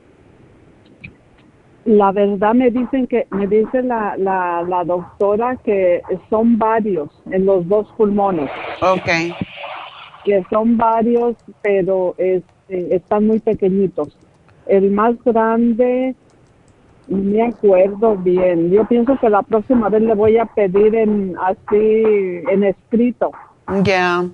La verdad me dicen que, me dice la, la, la doctora que son varios en los dos pulmones. Ok. Que son varios, pero este, están muy pequeñitos. El más grande, no me acuerdo bien. Yo pienso que la próxima vez le voy a pedir en así, en escrito. Ya.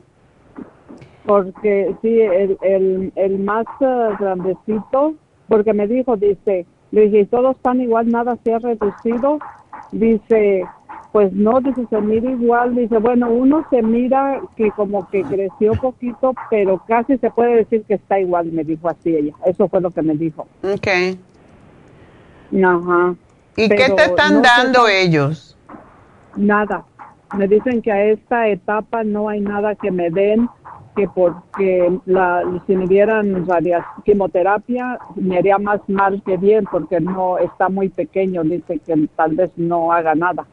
Porque sí, el, el, el más uh, grandecito, porque me dijo, dice, le dije, todos están igual, nada se ha reducido. Dice, pues no, dice, se mira igual. Dice, bueno, uno se mira que como que creció poquito, pero casi se puede decir que está igual, me dijo así ella. Eso fue lo que me dijo. Ok. Ajá. ¿Y qué te están no dando sé- ellos? Nada. Me dicen que a esta etapa no hay nada que me den, que porque la, si me dieran radia- quimioterapia me haría más mal que bien, porque no está muy pequeño. Dice que tal vez no haga nada.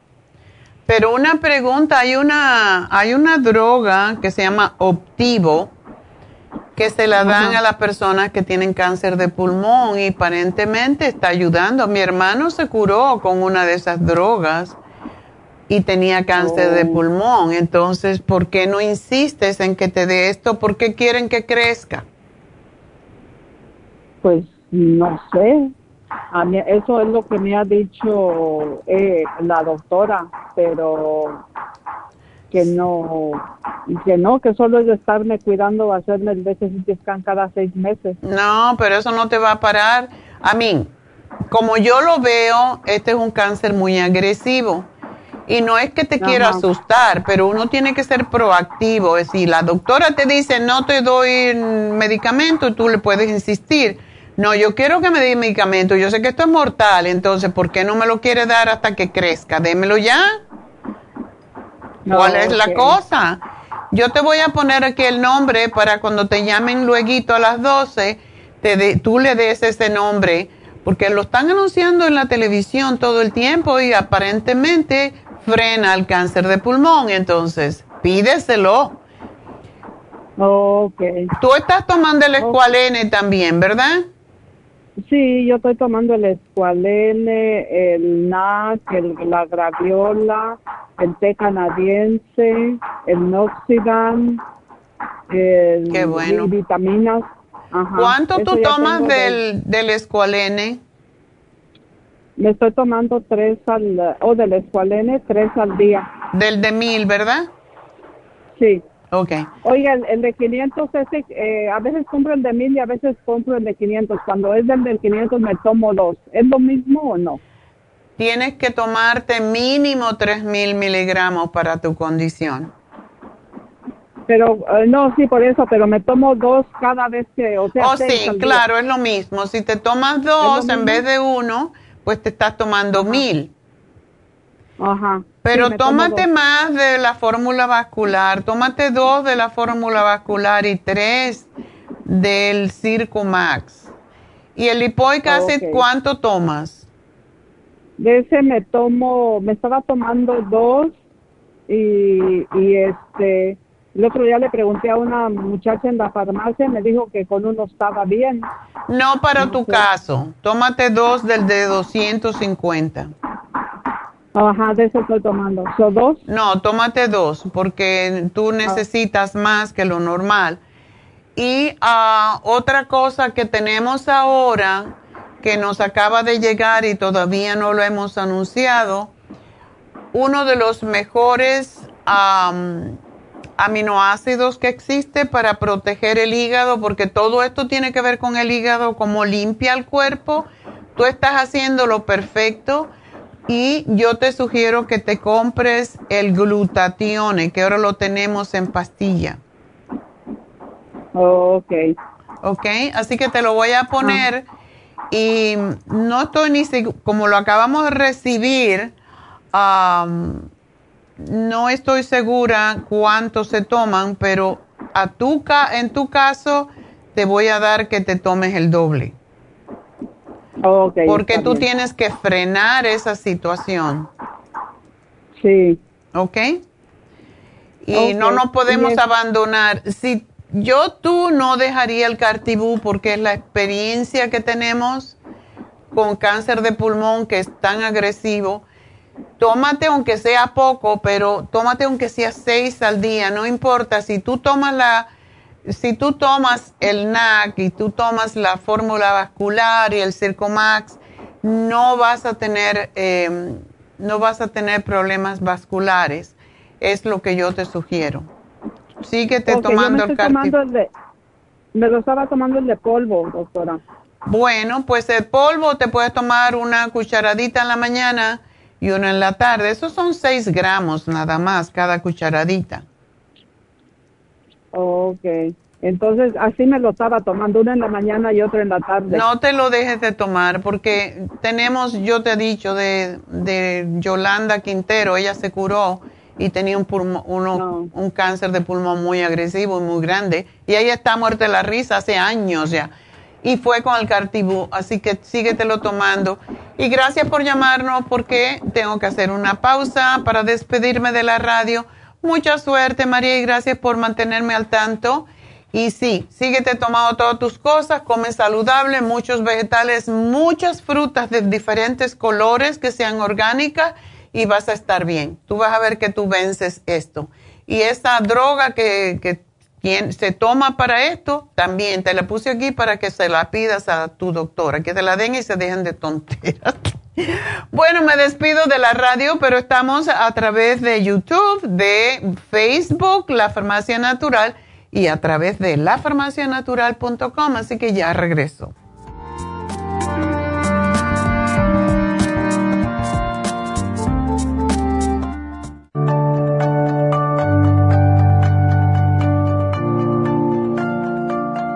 Pero una pregunta, hay una, hay una droga que se llama Optivo que se la dan a las personas que tienen cáncer de pulmón y aparentemente está ayudando. Mi hermano se curó con una de esas drogas y tenía cáncer de Oh. pulmón. Entonces, ¿por qué no insistes en que te dé esto? ¿Por qué quieren que crezca? Pues no sé. A mí, eso es lo que me ha dicho eh, la doctora, pero que no, que no, que solo es de estarme cuidando, hacerme el BCT scan cada seis meses. No, pero eso no te va a parar. A mí, como yo lo veo, este es un cáncer muy agresivo. Y no es que te quiera asustar, pero uno tiene que ser proactivo. Es decir, la doctora te dice, no te doy medicamento, tú le puedes insistir. No, yo quiero que me dé medicamento. Yo sé que esto es mortal, entonces, ¿por qué no me lo quiere dar hasta que crezca? Démelo ya. ¿Cuál es la cosa? Yo te voy a poner aquí el nombre para cuando te llamen luego a las 12, te tú le des ese nombre, porque lo están anunciando en la televisión todo el tiempo y aparentemente frena el cáncer de pulmón, entonces pídeselo. Ok. Tú estás tomando el escualene también, ¿verdad? Sí, yo estoy tomando el escualene, el NAC, el, la graviola, el té canadiense, el noxidan, el Qué bueno. vitaminas. ¿Cuánto tú tomas del, del escualene? Me estoy tomando tres al, o del escualene, tres al día. Del de mil, ¿verdad? Sí. Ok. Oiga, el, de 500, ese, eh, a veces compro el de mil y a veces compro el de 500. Cuando es del de 500 me tomo dos. ¿Es lo mismo o no? Tienes que tomarte mínimo tres mil miligramos para tu condición. Pero, eh, no, sí, por eso, pero me tomo dos cada vez que, o sea, Oh, sí, claro, es lo mismo. Si te tomas dos en vez de uno, pues te estás tomando mil. Ajá. Pero tómate más de la fórmula vascular, tómate dos de la fórmula vascular y tres del Circo Max. ¿Y el lipoic acid cuánto tomas? De ese me tomo, me estaba tomando dos y, y este, el otro día le pregunté a una muchacha en la farmacia, me dijo que con uno estaba bien. No para tu caso, tómate dos del de 250. Ajá, de eso estoy tomando. ¿Son dos? No, tómate dos, porque tú necesitas más que lo normal. Y ah, otra cosa que tenemos ahora, que nos acaba de llegar y todavía no lo hemos anunciado, uno de los mejores aminoácidos que existe para proteger el hígado, porque todo esto tiene que ver con el hígado, como limpia el cuerpo. Tú estás haciendo lo perfecto y yo te sugiero que te compres el glutatione, que ahora lo tenemos en pastilla. ok. Ok, así que te lo voy a poner y no estoy ni como lo acabamos de recibir, no estoy segura cuánto se toman, pero a tu, en tu caso te voy a dar que te tomes el doble. Porque tú tienes que frenar esa situación. Sí. ¿Ok? Y no nos podemos abandonar. Si yo tú no dejaría el cartibú porque es la experiencia que tenemos con cáncer de pulmón que es tan agresivo. Tómate aunque sea poco, pero tómate aunque sea seis al día, no importa. Si tú tomas la si tú tomas el NAC y tú tomas la fórmula vascular y el Circomax, no vas a tener, em, no vas a tener problemas vasculares. Es lo que yo te sugiero. Síguete tomando el tomando Me lo estaba tomando el de polvo, doctora. Bueno, pues el polvo te puedes tomar una cucharadita en la mañana y una en la tarde. Esos son 6 gramos nada más cada cucharadita. Ok. Entonces, así me lo estaba tomando, una en la mañana y otra en la tarde. No te lo dejes de tomar, porque tenemos, yo te he dicho, de, de Yolanda Quintero, ella se curó y tenía un, pulmón, uno, un cáncer de pulmón muy agresivo y muy grande, y ella está muerta de la risa hace años ya, y fue con el Cartibú, así que síguetelo tomando. Y gracias por llamarnos, porque tengo que hacer una pausa para despedirme de la radio Mucha suerte, María, y gracias por mantenerme al tanto. Y sí, síguete tomando todas tus cosas, come saludable, muchos vegetales, muchas frutas de diferentes colores que sean orgánicas y vas a estar bien. Tú vas a ver que tú vences esto. Y esa droga que, que quien se toma para esto, también te la puse aquí para que se la pidas a tu doctora, que te la den y se dejen de tonteras. Bueno, me despido de la radio, pero estamos a través de YouTube, de Facebook, La Farmacia Natural y a través de lafarmacianatural.com, así que ya regreso.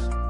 podcast.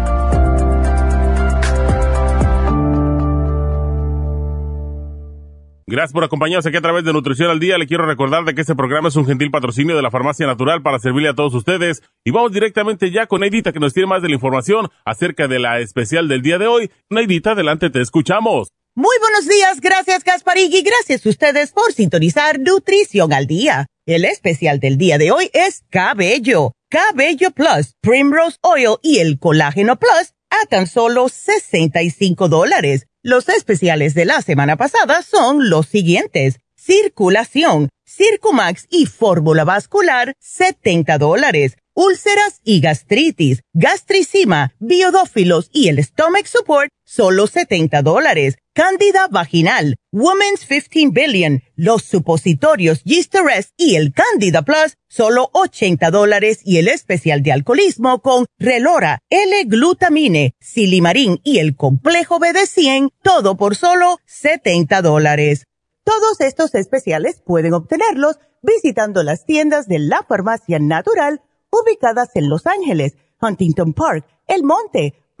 Gracias por acompañarnos aquí a través de Nutrición al Día. Le quiero recordar de que este programa es un gentil patrocinio de la Farmacia Natural para servirle a todos ustedes. Y vamos directamente ya con Neidita que nos tiene más de la información acerca de la especial del día de hoy. Neidita, adelante, te escuchamos. Muy buenos días, gracias y gracias a ustedes por sintonizar Nutrición al Día. El especial del día de hoy es Cabello, Cabello Plus, Primrose Oil y el Colágeno Plus a tan solo 65 dólares. Los especiales de la semana pasada son los siguientes. Circulación, Circumax y fórmula vascular, 70 dólares. Úlceras y gastritis, gastricima, biodófilos y el stomach support, solo 70 dólares. Cándida vaginal, Women's 15 Billion, los supositorios Gisterest y el Candida Plus, solo 80 dólares y el especial de alcoholismo con Relora, L-Glutamine, Silimarín y el complejo BD100, todo por solo 70 dólares. Todos estos especiales pueden obtenerlos visitando las tiendas de la farmacia natural ubicadas en Los Ángeles, Huntington Park, El Monte,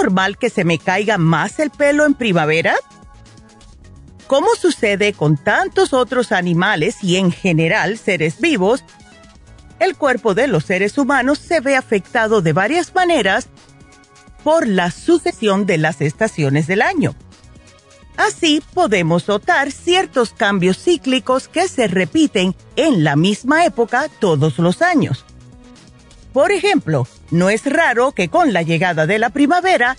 Normal que se me caiga más el pelo en primavera? Como sucede con tantos otros animales y en general seres vivos, el cuerpo de los seres humanos se ve afectado de varias maneras por la sucesión de las estaciones del año. Así podemos notar ciertos cambios cíclicos que se repiten en la misma época todos los años. Por ejemplo, no es raro que con la llegada de la primavera,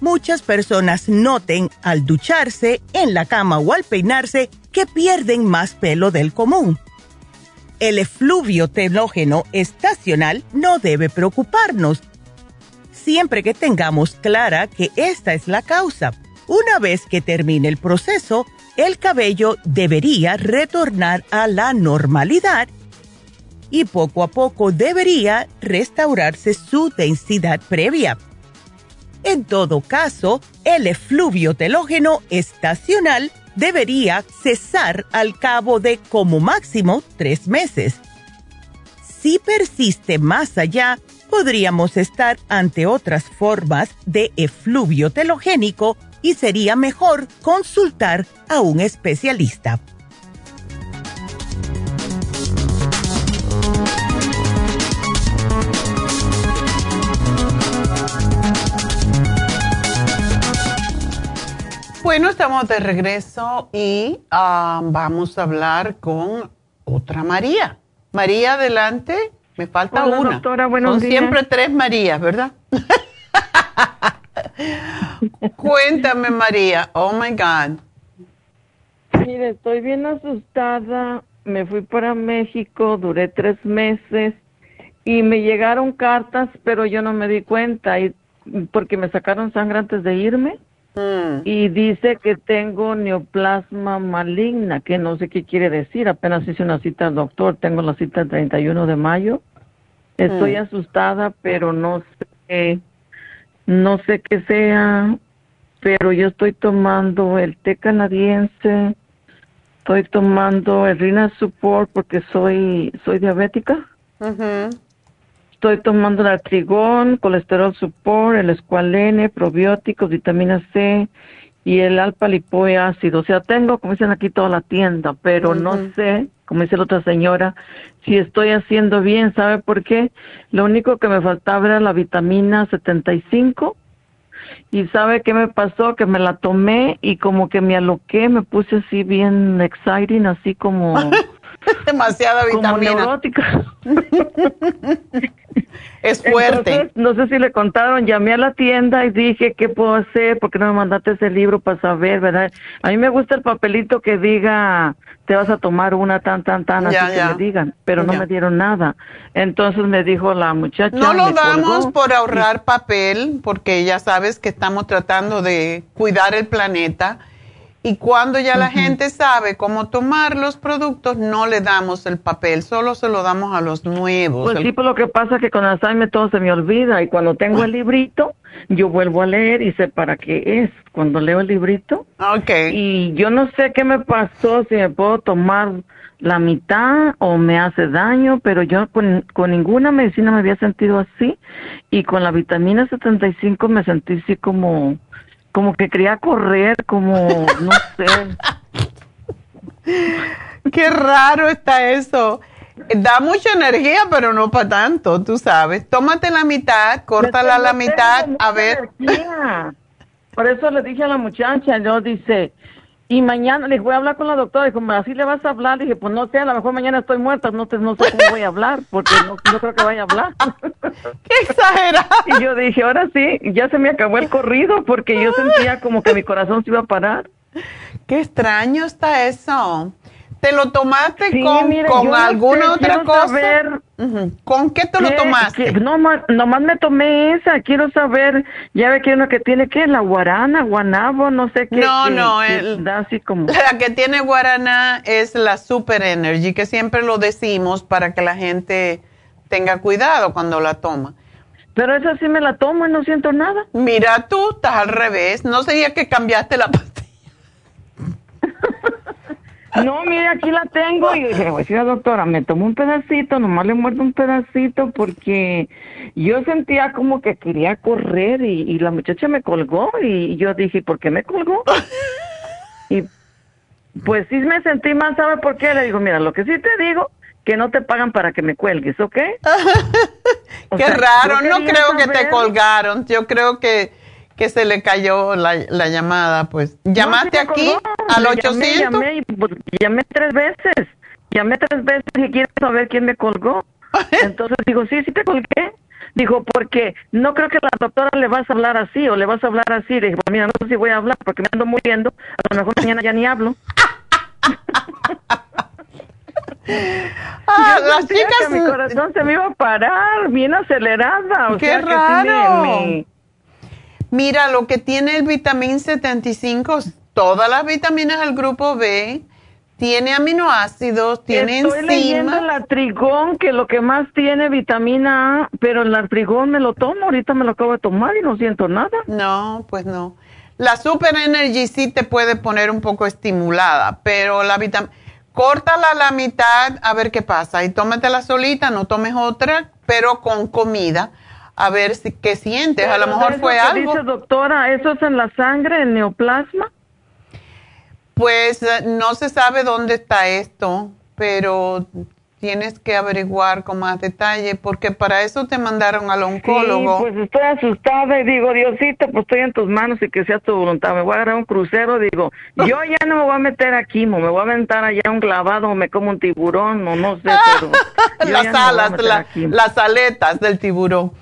muchas personas noten al ducharse, en la cama o al peinarse que pierden más pelo del común. El efluvio telógeno estacional no debe preocuparnos, siempre que tengamos clara que esta es la causa. Una vez que termine el proceso, el cabello debería retornar a la normalidad y poco a poco debería restaurarse su densidad previa. En todo caso, el efluvio telógeno estacional debería cesar al cabo de como máximo tres meses. Si persiste más allá, podríamos estar ante otras formas de efluvio telogénico y sería mejor consultar a un especialista. Bueno, estamos de regreso y ah, vamos a hablar con otra María. María, adelante. Me falta Hola, una. doctora, buenos Son días. siempre tres Marías, ¿verdad? Cuéntame, María. Oh my God. Mire, estoy bien asustada. Me fui para México, duré tres meses y me llegaron cartas, pero yo no me di cuenta y porque me sacaron sangre antes de irme Mm. y dice que tengo neoplasma maligna, que no sé qué quiere decir. Apenas hice una cita al doctor, tengo la cita el 31 de mayo. Estoy Mm. asustada, pero no sé, no sé qué sea, pero yo estoy tomando el té canadiense, estoy tomando el Renal Support porque soy, soy diabética. Ujú. Estoy tomando el artrigón, colesterol support, el escualene, probióticos, vitamina C y el alfa lipoe ácido. O sea, tengo, como dicen aquí, toda la tienda, pero no sé, como dice la otra señora, si estoy haciendo bien. ¿Sabe por qué? Lo único que me faltaba era la vitamina 75. Y sabe qué me pasó, que me la tomé y como que me aloqué, me puse así bien exciting, así como, Demasiada como vitamina. neurótica. Es fuerte. Entonces, no sé si le contaron, llamé a la tienda y dije, ¿qué puedo hacer? ¿Por qué no me mandaste ese libro para saber, verdad? A mí me gusta el papelito que diga, te vas a tomar una tan, tan, tan, Ya, así ya. que me digan, pero no Ya. me dieron nada. Entonces me dijo la muchacha. No lo damos por ahorrar papel, porque ya sabes que estamos tratando de cuidar el planeta. Y cuando ya la gente sabe cómo tomar los productos, no le damos el papel, solo se lo damos a los nuevos. Pues El- sí, pues lo que pasa es que con Alzheimer todo se me olvida y cuando tengo el librito, yo vuelvo a leer y sé para qué es. Cuando leo el librito, Ok. y yo no sé qué me pasó, si me puedo tomar la mitad o me hace daño, pero yo con, con ninguna medicina me había sentido así y con la vitamina 75 me sentí así como como que quería correr, como no sé. Qué raro está eso. Da mucha energía, pero no para tanto, tú sabes. Tómate la mitad, córtala la mitad, a ver. energía. Por eso le dije a la muchacha, yo dice, y mañana le dije, voy a hablar con la doctora, dijo, así le vas a hablar, le dije, pues no sé, a lo mejor mañana estoy muerta, no, te, no sé cómo voy a hablar, porque no, no creo que vaya a hablar. Qué exagerado. Y yo dije, ahora sí, ya se me acabó el corrido, porque yo sentía como que mi corazón se iba a parar. Qué extraño está eso. ¿Te lo tomaste Sí, con, mire, con yo no alguna sé, otra cosa? saber- ¿Con qué te lo ¿Qué- tomaste? qué- No, ma- nomás me tomé esa, quiero saber, ya ve que una que tiene, ¿qué? La guarana, guanabo, no sé qué. No, no, que el- da así como... La que tiene guaraná es la Super Energy, que siempre lo decimos para que la gente tenga cuidado cuando la toma. Pero esa sí me la tomo y no siento nada. Mira tú, estás al revés. No sería que cambiaste la pastilla. No, mire, aquí la tengo. Y dije, le voy a decir a la doctora, me tomo un pedacito, nomás le muerdo un pedacito porque yo sentía como que quería correr y, y la muchacha me colgó y yo dije, ¿por qué me colgó? Y pues sí me sentí mal, ¿sabe por qué? Le digo, mira, lo que sí te digo, que no te pagan para que me cuelgues, ¿ok? Qué sea, raro, no creo que te colgaron. Yo creo que, que se le cayó la, la llamada, pues. ¿Llamaste No, aquí al Le 800? Llamé, llamé, y, pues, llamé tres veces. Llamé tres veces y quiero saber quién me colgó. Entonces digo, sí, sí te colgué. Dijo, porque no creo que la doctora le vas a hablar así o le vas a hablar así. Le dije, pues mira, no sé si voy a hablar porque me ando muriendo. A lo mejor mañana ya ni hablo. Ah, Yo las chicas. que mi corazón se me iba a parar, bien acelerada. O Qué sea, que sí me- raro. me- Mira, lo que tiene el vitamín 75, todas las vitaminas del grupo B, tiene aminoácidos, tiene Estoy leyendo enzimas. el artrigón, que lo que más tiene vitamina A, pero el artrigón me lo tomo, ahorita me lo acabo de tomar y no siento nada. No, pues no. La Super Energy sí te puede poner un poco estimulada, pero la vitamina... Córtala a la mitad a ver qué pasa y tómatela solita, no tomes otra, pero con comida, a ver si, qué sientes. a lo mejor fue algo. Dice doctora, ¿eso es en la sangre, el neoplasma? Pues eh, no se sabe dónde está esto, pero tienes que averiguar con más detalle, porque para eso te mandaron al oncólogo. Sí, pues estoy asustada y digo, Diosito, pues estoy en tus manos y que sea tu voluntad. Me voy a agarrar un crucero, digo, yo ya no me voy a meter aquí, me voy a aventar allá un clavado o me como un tiburón o no sé, pero... las alas, la- las aletas del tiburón.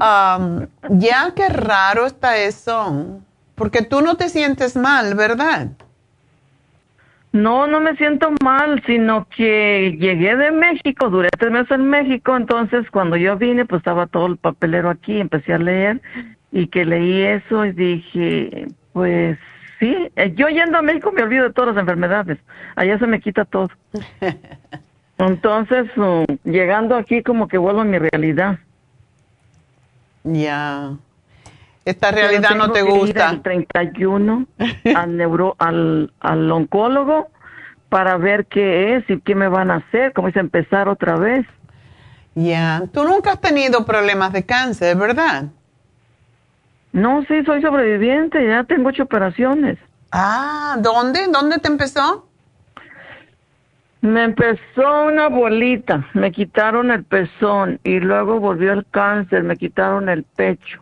Am, ya qué raro está eso, porque tú no te sientes mal, ¿verdad? No, no me siento mal, sino que llegué de México, duré tres meses en México, entonces cuando yo vine, pues estaba todo el papelero aquí, empecé a leer y que leí eso y dije, pues sí, eh, yo yendo a México me olvido de todas las enfermedades, allá se me quita todo. Entonces, uh, llegando aquí como que vuelvo a mi realidad. Ya. Esta realidad no te gusta. El 31 al neuro, al, al oncólogo para ver qué es y qué me van a hacer, cómo es empezar otra vez. Ya. Tú nunca has tenido problemas de cáncer, ¿verdad? No, sí, soy sobreviviente, ya tengo ocho operaciones. Ah, ¿dónde? ¿Dónde te empezó? Me empezó una bolita, me quitaron el pezón y luego volvió el cáncer, me quitaron el pecho,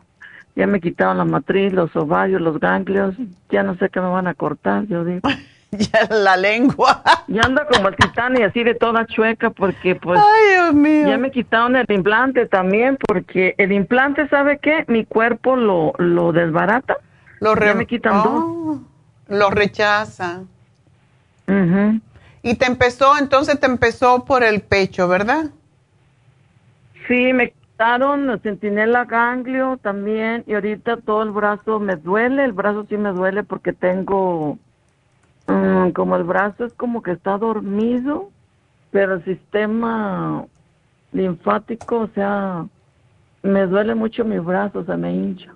ya me quitaron la matriz, los ovarios, los ganglios, ya no sé qué me van a cortar, yo digo. ya la lengua. Ya ando como el titán y así de toda chueca porque pues Ay, Dios mío. ya me quitaron el implante también porque el implante, ¿sabe qué? Mi cuerpo lo, lo desbarata. Lo ya re- me quitan Oh, Lo rechaza. dos. Ujú. Y te empezó, entonces te empezó por el pecho, ¿verdad? Sí, me quitaron el centinela ganglio también y ahorita todo el brazo me duele, el brazo sí me duele porque tengo, mm, como el brazo es como que está dormido, pero el sistema linfático, o sea, me duele mucho mi brazo, se me hincha.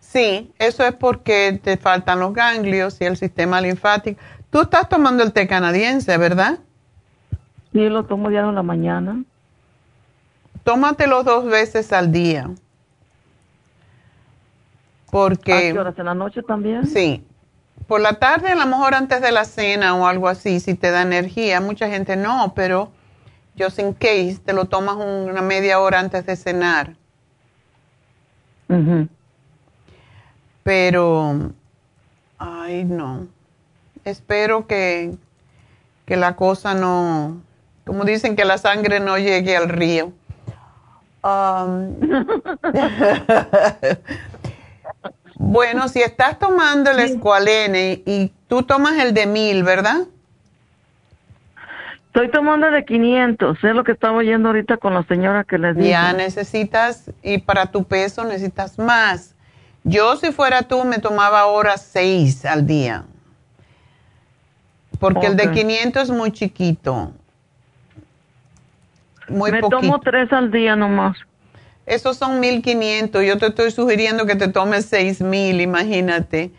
Sí, eso es porque te faltan los ganglios y el sistema linfático. Tú estás tomando el té canadiense, ¿verdad? Sí, lo tomo diario en la mañana. Tómatelo dos veces al día. ¿A Porque, qué horas? ¿En la noche también? sí, por la tarde a lo mejor antes de la cena o algo así, si te da energía. Mucha gente no, pero just in case, te lo tomas un- una media hora antes de cenar. Ujú. Pero, ay, no. Espero que, que la cosa no, como dicen, que la sangre no llegue al río. Um, bueno, si estás tomando el escualene y tú tomas el de mil, ¿verdad? Estoy tomando de 500, es lo que estaba oyendo ahorita con la señora que les dije. Ya necesitas, y para tu peso necesitas más. Yo si fuera tú me tomaba ahora seis al día. Porque el de Ok. 500 es muy chiquito. Muy Me poquito. tomo tres al día nomás. Esos son 1500. Yo te estoy sugiriendo que te tomes 6000, imagínate.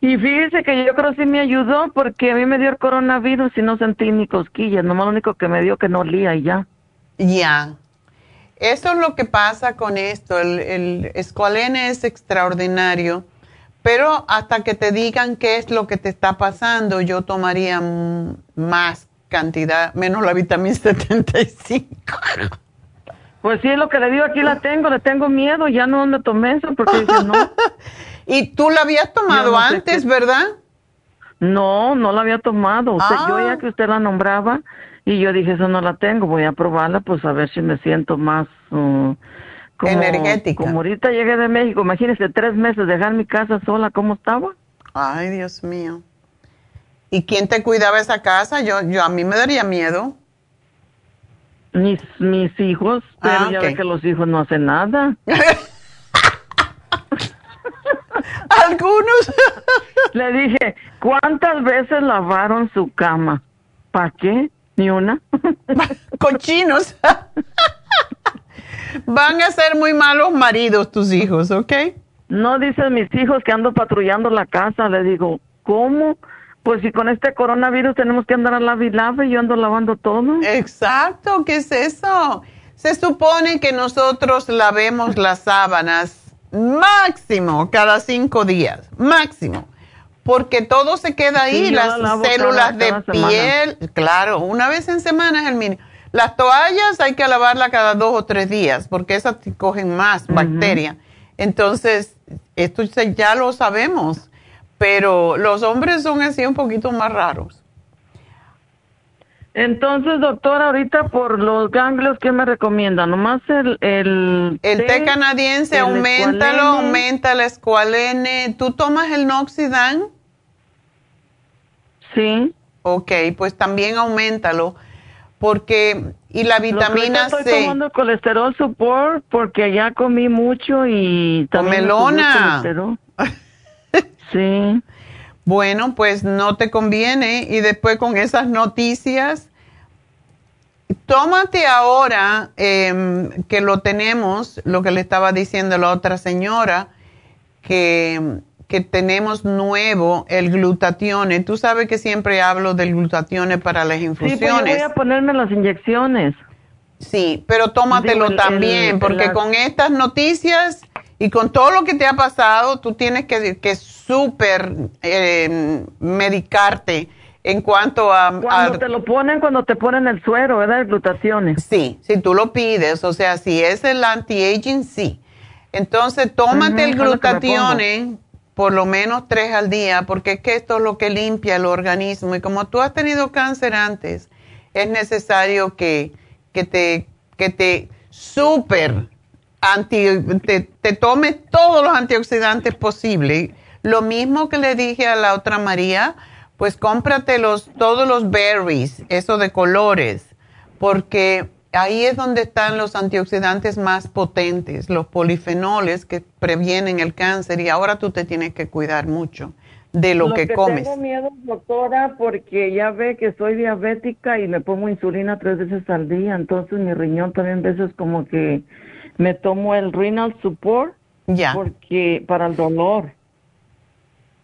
Y fíjese que yo creo que sí me ayudó porque a mí me dio el coronavirus y no sentí ni cosquillas, nomás lo único que me dio que no olía y ya. Ya. Eso es lo que pasa con esto. El, el escualene es extraordinario. Pero hasta que te digan qué es lo que te está pasando, yo tomaría más cantidad, menos la vitamina 75. Pues sí, es lo que le digo, aquí la tengo, le tengo miedo, ya no me tomé eso porque dije, no, y tú la habías tomado no antes, ¿verdad? no, no la había tomado. Usted, Yo Ah. ya que usted la nombraba y yo dije, eso no la tengo, voy a probarla, pues a ver si me siento más... uh, como, Energética. Como ahorita llegué de México, imagínese tres meses dejar mi casa sola, ¿cómo estaba? Ay, Dios mío. ¿Y quién te cuidaba esa casa? Yo, yo a mí me daría miedo. Mis, mis hijos, pero Ah, ya ok. ve que los hijos no hacen nada. Algunos. Le dije, ¿cuántas veces lavaron su cama? ¿Para qué? Ni una. Cochinos. Van a ser muy malos maridos tus hijos, ¿ok? No dicen mis hijos que ando patrullando la casa. Le digo, ¿cómo? Pues si con este coronavirus tenemos que andar a la y y yo ando lavando todo. Exacto, ¿qué es eso? Se supone que nosotros lavemos las sábanas máximo cada cinco días, máximo. Porque todo se queda ahí, las células de piel, claro, una vez en semana es el mínimo. Las toallas hay que lavarlas cada dos o tres días porque esas cogen más bacterias. Entonces, esto ya lo sabemos, pero los hombres son así un poquito más raros. Entonces, doctora, ahorita por los ganglios, ¿qué me recomienda? Nomás el... El, el té, canadiense, aumentalo, aumenta el escualene. ¿Tú tomas el Noxidan? Sí. Ok, pues también aumentalo porque y la vitamina Lo C. Estoy tomando colesterol support porque ya comí mucho y también melona. sí. Bueno, pues no te conviene y después con esas noticias, tómate ahora em, que lo tenemos, lo que le estaba diciendo la otra señora, que que tenemos nuevo, el glutatione. Tú sabes que siempre hablo del glutatione para las infusiones. Sí, pues voy a ponerme las inyecciones. Sí, pero tómatelo también, porque con estas noticias y con todo lo que te ha pasado, tú tienes que, que súper eh, medicarte en cuanto a... Cuando te lo ponen, cuando te ponen el suero, ¿verdad? El glutatione. Sí, si tú lo pides, o sea, si es el anti-aging, sí. Entonces, tómate el glutatione por lo menos tres al día, porque es que esto es lo que limpia el organismo. Y como tú has tenido cáncer antes, es necesario que, que te, que te super anti, te, te tomes todos los antioxidantes posibles. Lo mismo que le dije a la otra María, pues cómprate los, todos los berries, eso de colores, porque ahí es donde están los antioxidantes más potentes, los polifenoles que previenen el cáncer y ahora tú te tienes que cuidar mucho de lo, que, comes. Tengo miedo, doctora, porque ya ve que soy diabética y me pongo insulina tres veces al día, entonces mi riñón también veces como que me tomo el renal support. Ya. Porque para el dolor.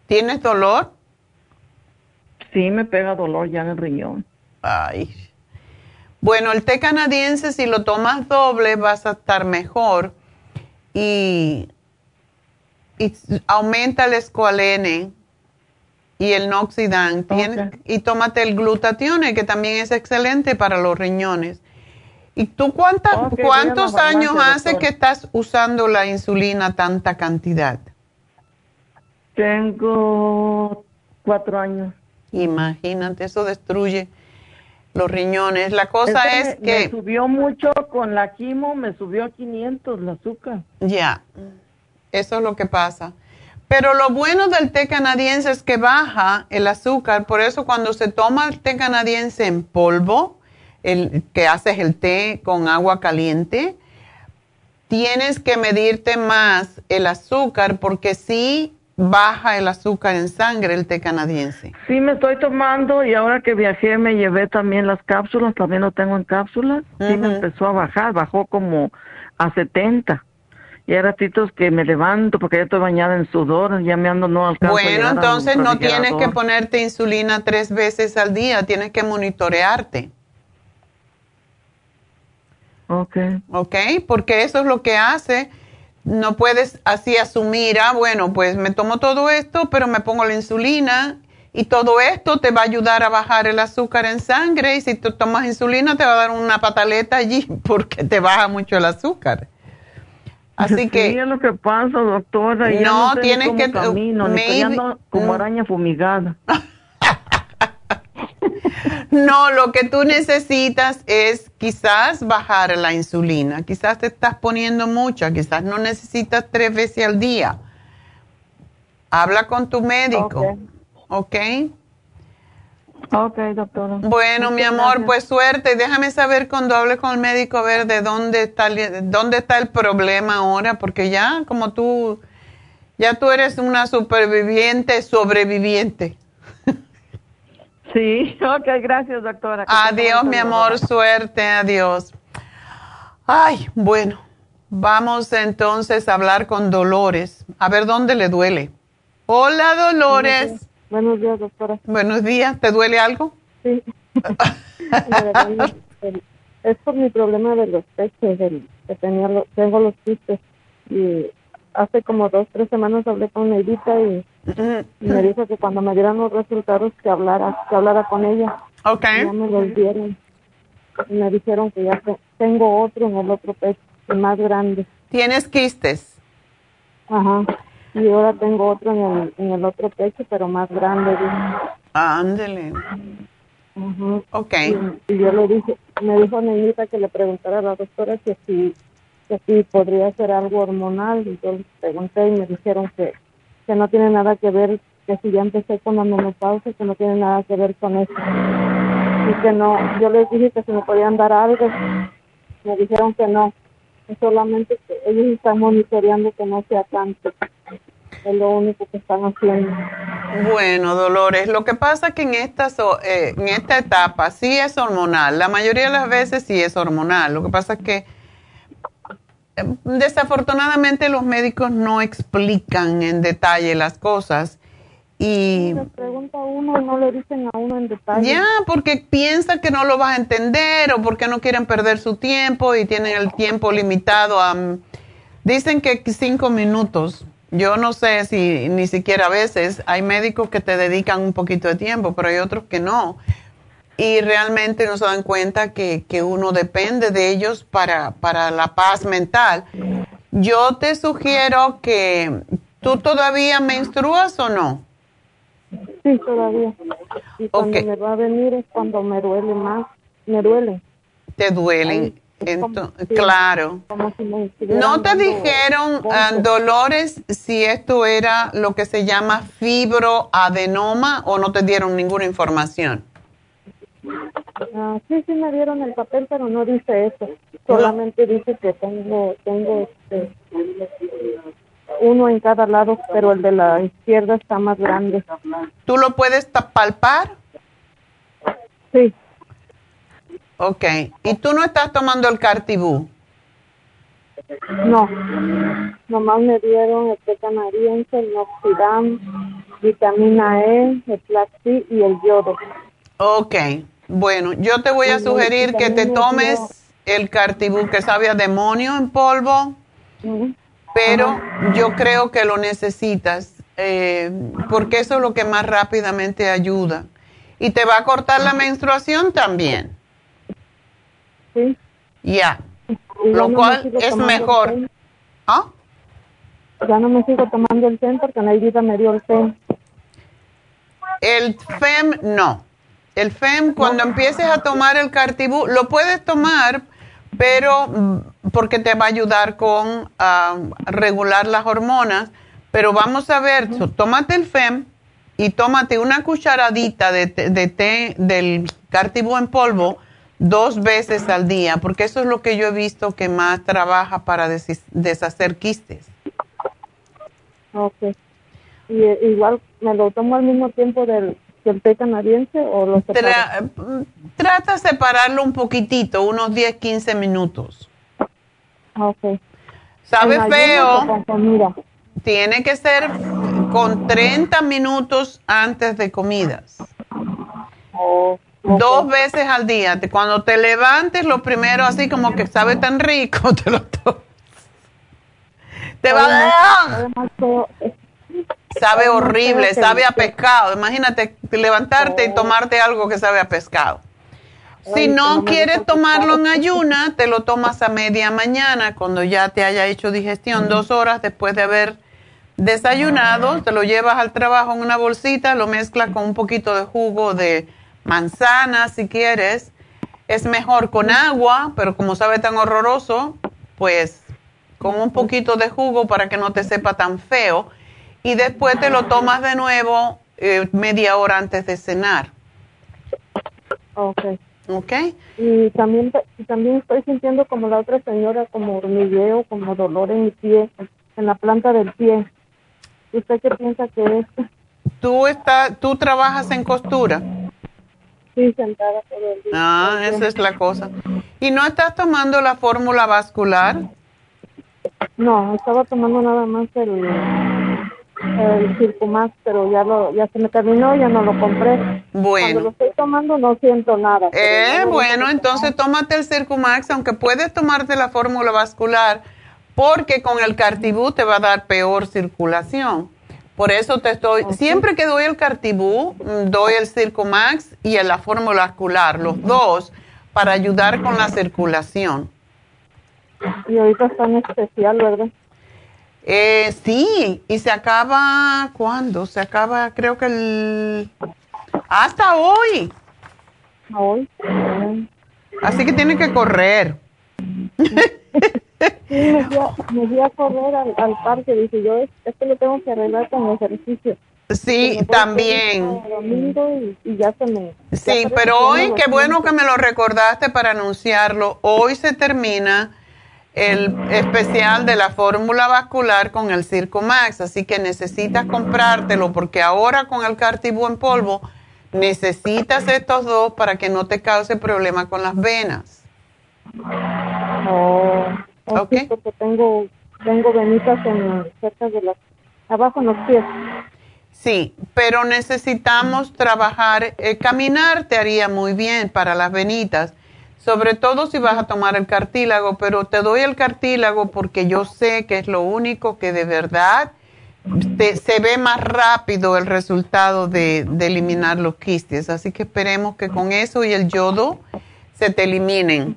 ¿Tienes dolor? Sí, me pega dolor ya en el riñón. Ay, bueno, el té canadiense, si lo tomas doble, vas a estar mejor. Y, aumenta el escualene y el noxidan. Y tómate el glutatione, que también es excelente para los riñones. ¿Y tú cuántas, cuántos años hace que estás usando la insulina tanta cantidad? Tengo cuatro años. Imagínate, eso destruye los riñones. La cosa es, que... Me subió mucho con la quimo, me subió a 500 el azúcar. Ya, eso es lo que pasa. Pero lo bueno del té canadiense es que baja el azúcar, por eso cuando se toma el té canadiense en polvo, el, que haces el té con agua caliente, tienes que medirte más el azúcar porque si baja el azúcar en sangre el té canadiense. Sí, me estoy tomando y ahora que viajé me llevé también las cápsulas, también lo tengo en cápsulas. Sí, me empezó a bajar, bajó como a 70. Y hay ratitos que me levanto porque ya estoy bañada en sudor, ya me ando no alcanzo Bueno, entonces no tienes que ponerte insulina tres veces al día, tienes que monitorearte. Ok. Ok, porque eso es lo que hace no puedes así asumir, ah, bueno, pues me tomo todo esto, pero me pongo la insulina y todo esto te va a ayudar a bajar el azúcar en sangre y si tú tomas insulina te va a dar una pataleta allí porque te baja mucho el azúcar. Así que... Es lo que pasa, doctora. No, tienes que... Camino, como mm. araña fumigada. No, lo que tú necesitas es quizás bajar la insulina. Quizás te estás poniendo mucha, quizás no necesitas tres veces al día. Habla con tu médico. ¿Ok? Ok, doctora. Bueno, mi amor, pues suerte. Déjame saber cuando hables con el médico a ver de dónde está, dónde está el problema ahora, porque ya como tú Ya tú eres una superviviente, sobreviviente. Sí, ok, gracias, doctora. Adiós, mi amor, suerte, adiós. Ay, bueno, vamos entonces a hablar con Dolores, a ver dónde le duele. Hola, Dolores. Buenos días, doctora. Buenos días, ¿te duele algo? Sí. es por mi problema de los pechos, del, que tenía, tengo los quistes y hace como dos, tres semanas hablé con Neidita y, me dijo que cuando me dieran los resultados que hablara, que hablara con ella. Ok. ya me los dieron. Y me dijeron que ya tengo otro en el otro pecho, más grande. ¿Tienes quistes? Ajá. Y ahora tengo otro en el, en el otro pecho, pero más grande. Ándele. Ok. Y, yo le dije, me dijo Neidita que le preguntara a la doctora que si que sí podría ser algo hormonal y yo les pregunté y me dijeron que, que no tiene nada que ver, que si ya empecé con la menopausia, que no tiene nada que ver con eso. Y que no, yo les dije que si me podían dar algo, me dijeron que no, solamente que ellos están monitoreando que no sea tanto. Es lo único que están haciendo. Bueno, Dolores, lo que pasa que en esta, eh, en esta etapa sí es hormonal. La mayoría de las veces sí es hormonal. Lo que pasa es que desafortunadamente los médicos no explican en detalle las cosas y le pregunta a uno y no le dicen a uno en detalle. Ya, porque piensan que no lo vas a entender o porque no quieren perder su tiempo y tienen el tiempo limitado a dicen que cinco minutos. Yo no sé si ni siquiera a veces hay médicos que te dedican un poquito de tiempo, pero hay otros que no y realmente no se dan cuenta que, que uno depende de ellos para, para, la paz mental. Yo te sugiero que tú todavía menstruas o no? Sí, todavía. Y cuando me va a venir es cuando me duele más, me duele. ¿Te duelen? Entonces, claro. ¿No te dijeron, ah, Dolores, si esto era lo que se llama fibroadenoma o no te dieron ninguna información? Ah, sí, sí me dieron el papel, pero no dice eso. Solamente dice que tengo, tengo este, uno en cada lado, pero el de la izquierda está más grande. ¿Tú lo puedes palpar? Sí. Ok. ¿Y tú no estás tomando el Cartibú? No. Nomás me dieron el canadiense, el Noxidam, vitamina E, el Plaxi y el yodo. Ok. Bueno, yo te voy a sugerir que te tomes el cartibú que sabe a demonio en polvo, pero yo creo que lo necesitas eh, porque eso es lo que más rápidamente ayuda. Y te va a cortar la menstruación también. Sí. Ya. Lo cual es mejor. ¿Ah? Ya no me sigo tomando el FEM porque Naidita me dio el FEM. El FEM no. El FEM, cuando empieces a tomar el Cartibú, lo puedes tomar, pero mm, porque te va a ayudar con ah, regular las hormonas. Pero vamos a ver, tómate el FEM y tómate una cucharadita de, té del Cartibú en polvo dos veces al día, porque eso es lo que yo he visto que más trabaja para deshacer quistes. Ok. Y, eh, igual me lo tomo al mismo tiempo del el té canadiense o lo Trata de separarlo un poquitito, unos 10, 15 minutos. Ok. ¿Sabe feo? Tiene que ser con 30 minutos antes de comidas. Oh, Dos veces al día. Cuando te levantes, lo primero, así como que sabe tan rico, te lo tomas. Te va a dar. Sabe horrible, sabe a pescado. Imagínate levantarte y tomarte algo que sabe a pescado. Si no quieres tomarlo en ayuna, te lo tomas a media mañana cuando ya te haya hecho digestión, dos horas después de haber desayunado, te lo llevas al trabajo en una bolsita, lo mezclas con un poquito de jugo de manzana si quieres. Es mejor con agua, pero como sabe tan horroroso, pues con un poquito de jugo para que no te sepa tan feo y después te lo tomas de nuevo eh, media hora antes de cenar. Ok. Ok. Y también, también estoy sintiendo como la otra señora, como hormigueo, como dolor en mi pie, en la planta del pie. ¿Usted qué piensa que es? ¿Tú, está, ¿Tú trabajas en costura? Sí, sentada todo el día. Ah, esa es la cosa. ¿Y no estás tomando la fórmula vascular? No, estaba tomando nada más el, el Circumax, pero ya lo, ya se me terminó, ya no lo compré. Cuando Bueno. lo estoy tomando no siento nada. Eh, bueno, entonces tómate el Circumax, aunque puedes tomarte la fórmula vascular, porque con el Cartibú te va a dar peor circulación. Por eso te estoy, siempre que doy el Cartibú, mm, doy el Circumax y la fórmula vascular, los dos, para ayudar con la circulación. Y ahorita está en especial, ¿verdad? Eh, sí, y se acaba, ¿cuándo? Se acaba, creo que el... Hasta hoy. Hoy. Así que tiene que correr. Sí, me fui a, me fui a correr al, al parque. Dije yo, es- esto lo tengo que arreglar con ejercicio. Sí, también. quedar el Domingo y, y ya se me. ya Sí, pero hoy, qué bueno que me lo recordaste para anunciarlo. Hoy se termina el especial de la fórmula vascular con el Circumax, así que necesitas comprártelo porque ahora con el Cartibú en polvo necesitas estos dos para que no te cause problema con las venas. Oh, oh, sí, porque tengo, tengo venitas en, cerca de las, abajo en los pies. Sí, pero necesitamos trabajar, eh, caminar te haría muy bien para las venitas, sobre todo si vas a tomar el cartílago, pero te doy el cartílago porque yo sé que es lo único que de verdad te- se ve más rápido el resultado de, de eliminar los quistes, así que esperemos que con eso y el yodo se te eliminen.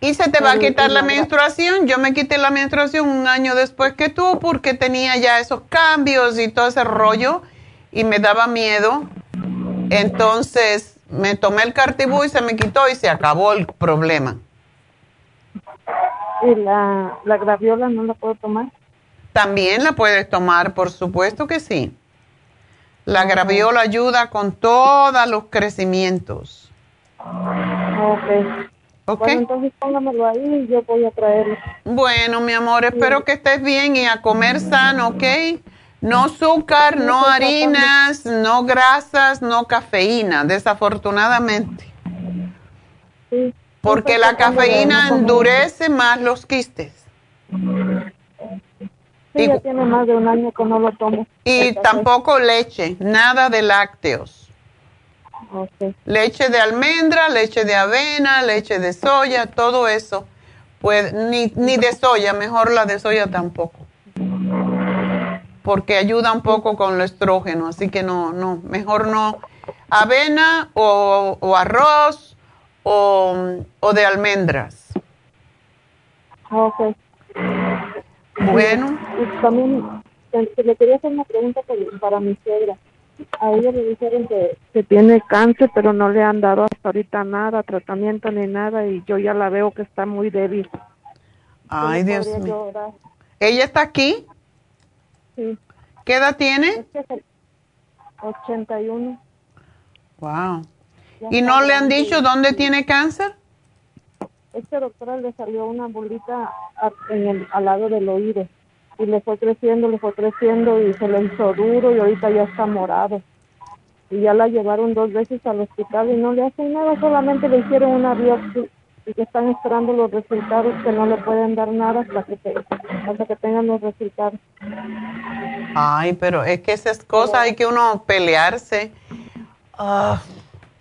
Y se te va a quitar la menstruación. Yo me quité la menstruación un año después que tú porque tenía ya esos cambios y todo ese rollo y me daba miedo. Entonces me tomé el cartibú y se me quitó y se acabó el problema. Y la, la graviola no la puedo tomar. También la puedes tomar, por supuesto que sí. La graviola ayuda con todos los crecimientos. Ok. ¿Ok? Bueno, entonces póngamelo ahí y yo voy a traerlo. Bueno, mi amor, espero que estés bien y a comer sano, ¿ok? No azúcar, no harinas, no grasas, no cafeína, desafortunadamente. Sí. Porque la cafeína endurece más los quistes. Sí, ya tiene más de un año que no lo tomo. Y tampoco leche, nada de lácteos. Leche de almendra, leche de avena, leche de soya, todo eso. Pues, ni, ni de soya, mejor la de soya tampoco. Porque ayuda un poco con el estrógeno, así que no, no, mejor no. Avena o, o arroz o, o de almendras. Ok. Bueno. Y también eh, le quería hacer una pregunta para mi suegra. A ella le dijeron que, que tiene cáncer, pero no le han dado hasta ahorita nada, tratamiento ni nada, y yo ya la veo que está muy débil. Ay, ¿Cómo Dios mío. ¿Ella está aquí? Sí. ¿Qué edad tiene? Es que es el 81. Wow. Ya ¿Y no le han dicho dónde tiene cáncer? Este doctora le salió una bolita a- en el, al lado del oído y le fue creciendo, le fue creciendo y se le hizo duro y ahorita ya está morado. Y ya la llevaron dos veces al hospital y no le hacen nada, solamente le hicieron una biopsia y que están esperando los resultados que no le pueden dar nada hasta que, te- hasta que tengan los resultados. Ay, pero es que esas cosas hay que uno pelearse. Ah,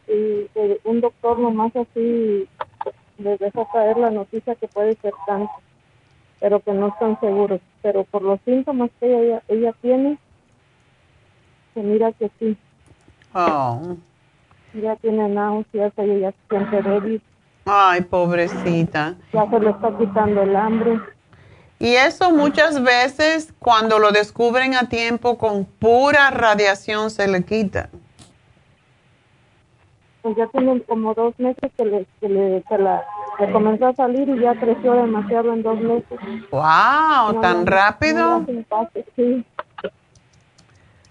Y eh, un doctor nomás así les dejó caer la noticia que puede ser cáncer, pero que no están seguros. Pero por los síntomas que ella, ella tiene, se mira que sí. oh. Ya tiene náuseas, ella ya se siente débil, Ay, pobrecita. ya se le está quitando el hambre. Y eso muchas veces cuando lo descubren a tiempo con pura radiación se le quita. Pues ya tiene como dos meses que le, que le, que la, le comenzó a salir y ya creció demasiado en dos meses. Wow, No tan rápido. No le hacen caso, sí.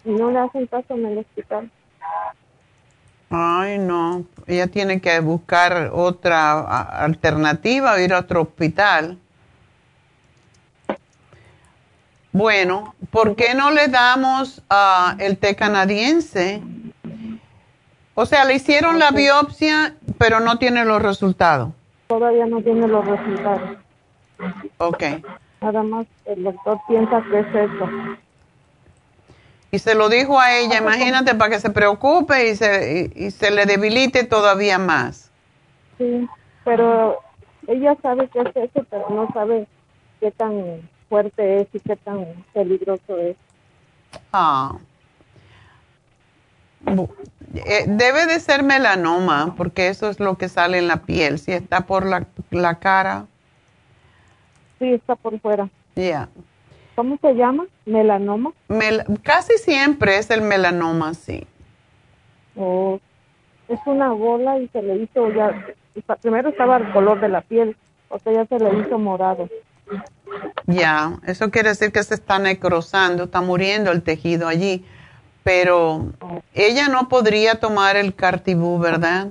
No le hacen caso en el hospital. Ay, no. Ella tiene que buscar otra alternativa o ir a otro hospital. Bueno, ¿por qué no le damos el té canadiense? O sea, le hicieron la biopsia, pero no tiene los resultados. Todavía no tiene los resultados. Ok. Nada más el doctor piensa que es eso. Y se lo dijo a ella, imagínate, para que se preocupe y se, y, se le debilite todavía más. Sí, pero ella sabe que es eso, pero no sabe qué tan fuerte es y qué tan peligroso es. Ah. Eh, debe de ser melanoma, porque eso es lo que sale en la piel. Si está por la, la cara. Sí, está por fuera. Ya. ¿Cómo se llama? ¿Melanoma? casi siempre es el melanoma, sí. Oh, es una bola y se le hizo ya. Primero estaba el color de la piel, o sea, ya se le hizo morado. Ya, eso quiere decir que se está necrosando, está muriendo el tejido allí. Pero ella no podría tomar el cartibú, ¿verdad?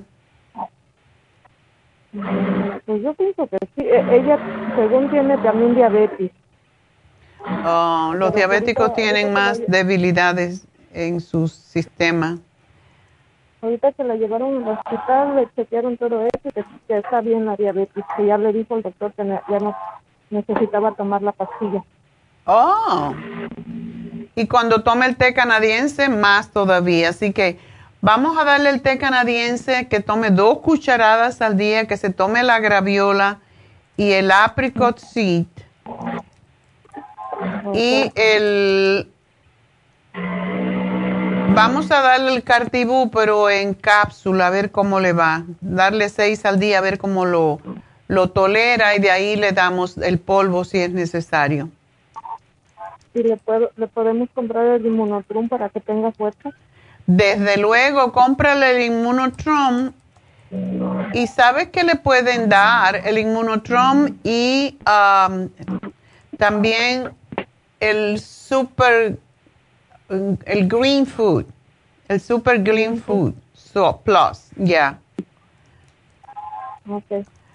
Pues yo pienso que sí. E, ella, según tiene también diabetes. Oh, los diabéticos tienen más debilidades en su sistema. Ahorita que la llevaron al hospital, le chequearon todo eso, que, que está bien la diabetes, que ya le dijo el doctor que ya no necesitaba tomar la pastilla. Oh, y cuando tome el té canadiense, más todavía. Así que vamos a darle el té canadiense, que tome dos cucharadas al día, que se tome la graviola y el apricot seed. Y el... Vamos a darle el cartibú, pero en cápsula, a ver cómo le va. Darle seis al día, a ver cómo lo, lo tolera y de ahí le damos el polvo si es necesario. ¿Y le, puedo, le podemos comprar el inmunotrum para que tenga fuerza? Desde luego, cómprale el inmunotrum y sabes que le pueden dar el inmunotrum y um, también el super, el green food, el super green food so, plus, ya.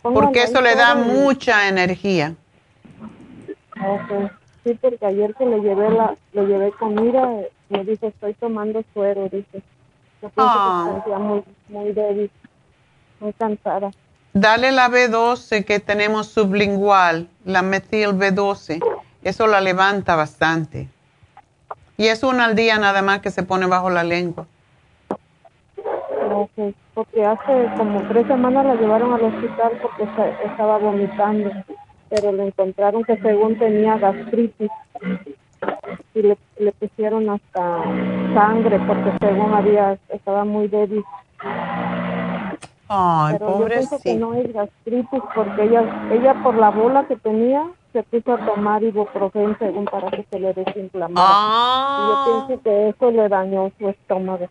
Porque eso le da mucha energía. Okay. Sí, porque ayer que le llevé la, le llevé comida, me dice estoy tomando suero, dice. Yo pienso que ah. muy, muy débil, muy cansada. Dale la B12 que tenemos sublingual, la metil B12. Eso la levanta bastante. Y es una al día nada más que se pone bajo la lengua. Ok, porque hace como tres semanas la llevaron al hospital porque estaba vomitando pero le encontraron que según tenía gastritis y le, le pusieron hasta sangre porque según había estaba muy débil. Ay, pero yo pienso que no es gastritis porque ella ella por la bola que tenía se puso a tomar ibuprofen según para que se le desinflamara. Y yo Ah. pienso que eso le dañó su estómago.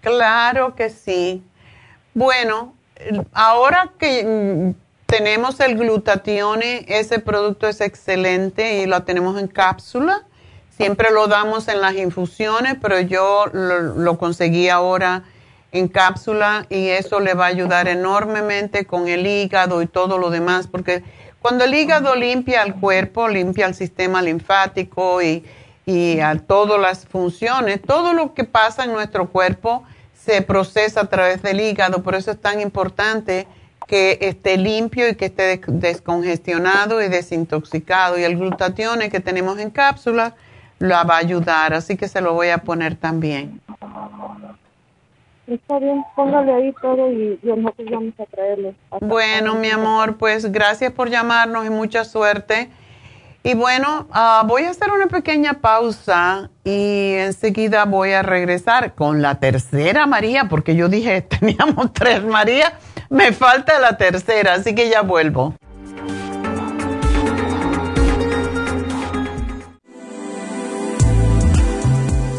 Claro que sí. Bueno, ahora que mm, tenemos el glutatione, ese producto es excelente y lo tenemos en cápsula. Siempre lo damos en las infusiones, pero yo lo, lo conseguí ahora en cápsula y eso le va a ayudar enormemente con el hígado y todo lo demás, porque cuando el hígado limpia el cuerpo, limpia el sistema linfático y, y a todas las funciones, todo lo que pasa en nuestro cuerpo se procesa a través del hígado, por eso es tan importante que esté limpio y que esté descongestionado y desintoxicado. Y el glutatión que tenemos en cápsula la va a ayudar, así que se lo voy a poner también. Está bien, póngale ahí todo y, y nosotros vamos a traerlo. Bueno, mi amor, pues gracias por llamarnos y mucha suerte. Y bueno, uh, voy a hacer una pequeña pausa y enseguida voy a regresar con la tercera María, porque yo dije teníamos tres María, me falta la tercera, así que ya vuelvo.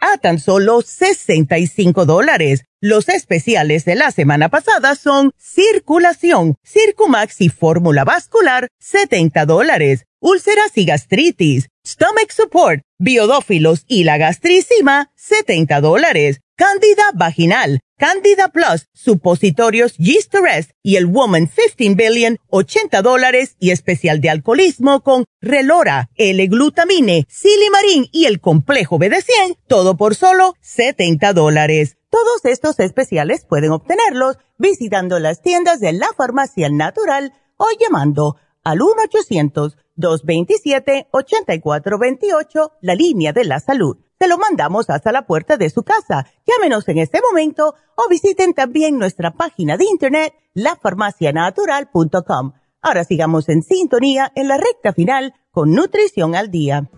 a tan solo 65 dólares. Los especiales de la semana pasada son Circulación, Circumax y Fórmula Vascular, 70 dólares. Úlceras y gastritis, Stomach Support, Biodófilos y la gastricima, 70 dólares. Cándida vaginal, Candida Plus, supositorios Yeast y el Woman 15 Billion, 80 dólares y especial de alcoholismo con Relora, L-Glutamine, Silimarín y el complejo BD100, todo por solo 70 dólares. Todos estos especiales pueden obtenerlos visitando las tiendas de la farmacia natural o llamando al 1-800-227-8428, la línea de la salud te lo mandamos hasta la puerta de su casa. Llámenos en este momento o visiten también nuestra página de internet, lafarmacianatural.com. Ahora sigamos en sintonía en la recta final con Nutrición al Día.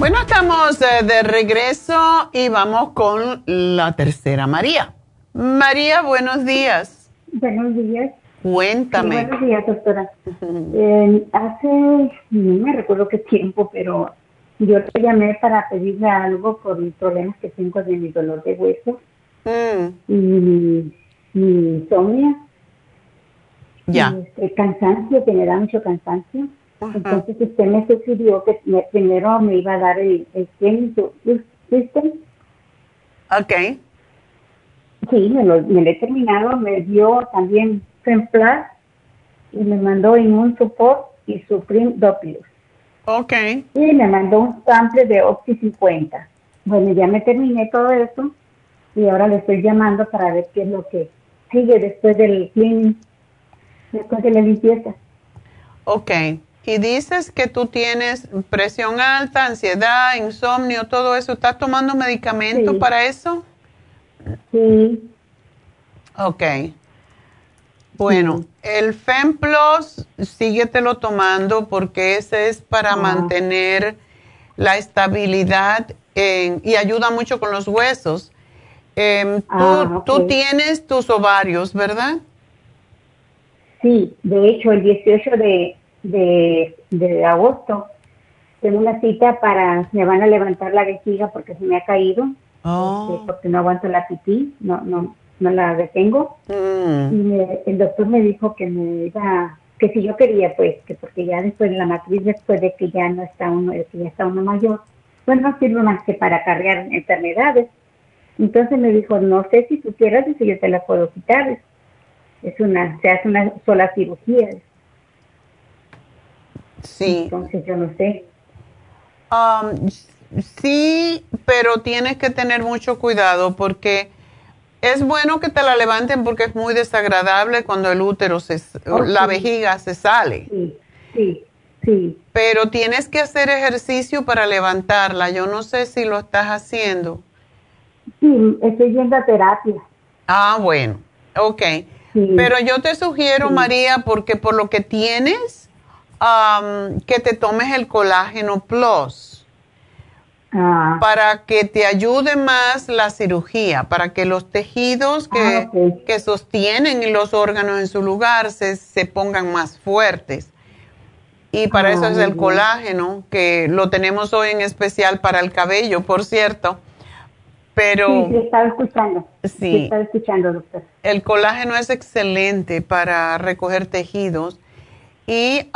Bueno, estamos eh, de regreso y vamos con la tercera María. María, buenos días. Buenos días. Cuéntame. buenos días, doctora. Eh, hace, no me recuerdo qué tiempo, pero yo te llamé para pedirle algo por los problemas que tengo de mi dolor de hueso mm. y mi, insomnio. Ya. el cansancio, que me da mucho cansancio. Entonces usted me sugirió que primero me iba a dar el, el System. Ok. Sí, me lo, he terminado, me dio también Femplas y me mandó un Support y Supreme Doppler. Ok. Y me mandó un sample de Oxy 50. Bueno, ya me terminé todo eso y ahora le estoy llamando para ver qué es lo que sigue después del cleaning, después de la limpieza. Ok. Y dices que tú tienes presión alta, ansiedad, insomnio, todo eso. ¿Estás tomando medicamento para eso? Sí. Ok. Bueno, el FEMPLOS, síguetelo tomando porque ese es para mantener la estabilidad y ayuda mucho con los huesos. Em, tú, tú, tienes tus ovarios, ¿verdad? Sí, de hecho, el 18 de, de, de agosto tengo una cita para, me van a levantar la vejiga porque se me ha caído Oh. Este, porque no aguanto la pipí, no, no, no la detengo. Mm. Y el doctor me dijo que me iba, que si yo quería, pues, que porque ya después de la matriz, después de que ya no está uno, que ya está uno mayor, pues no sirve más que para cargar enfermedades. Entonces me dijo, no sé si tú quieras, si yo te la puedo quitar. Es una, se hace una sola cirugía. Sí. Entonces yo no sé. Um, Sí, pero tienes que tener mucho cuidado porque es bueno que te la levanten porque es muy desagradable cuando el útero, se, la vejiga se sale. Sí, sí, sí. Pero tienes que hacer ejercicio para levantarla. Yo no sé si lo estás haciendo. Sí, estoy yendo a terapia. Ah, bueno, ok. Pero yo te sugiero, María, porque por lo que tienes, que te tomes el colágeno plus. Ah. para que te ayude más la cirugía, para que los tejidos que, ah, que, sostienen los órganos en su lugar se, se pongan más fuertes. Y para eso Ah, es muy el colágeno, que lo tenemos hoy en especial para el cabello, por cierto. Pero Sí, sí, estaba escuchando. Sí. estaba escuchando, doctor. el colágeno es excelente para recoger tejidos. Y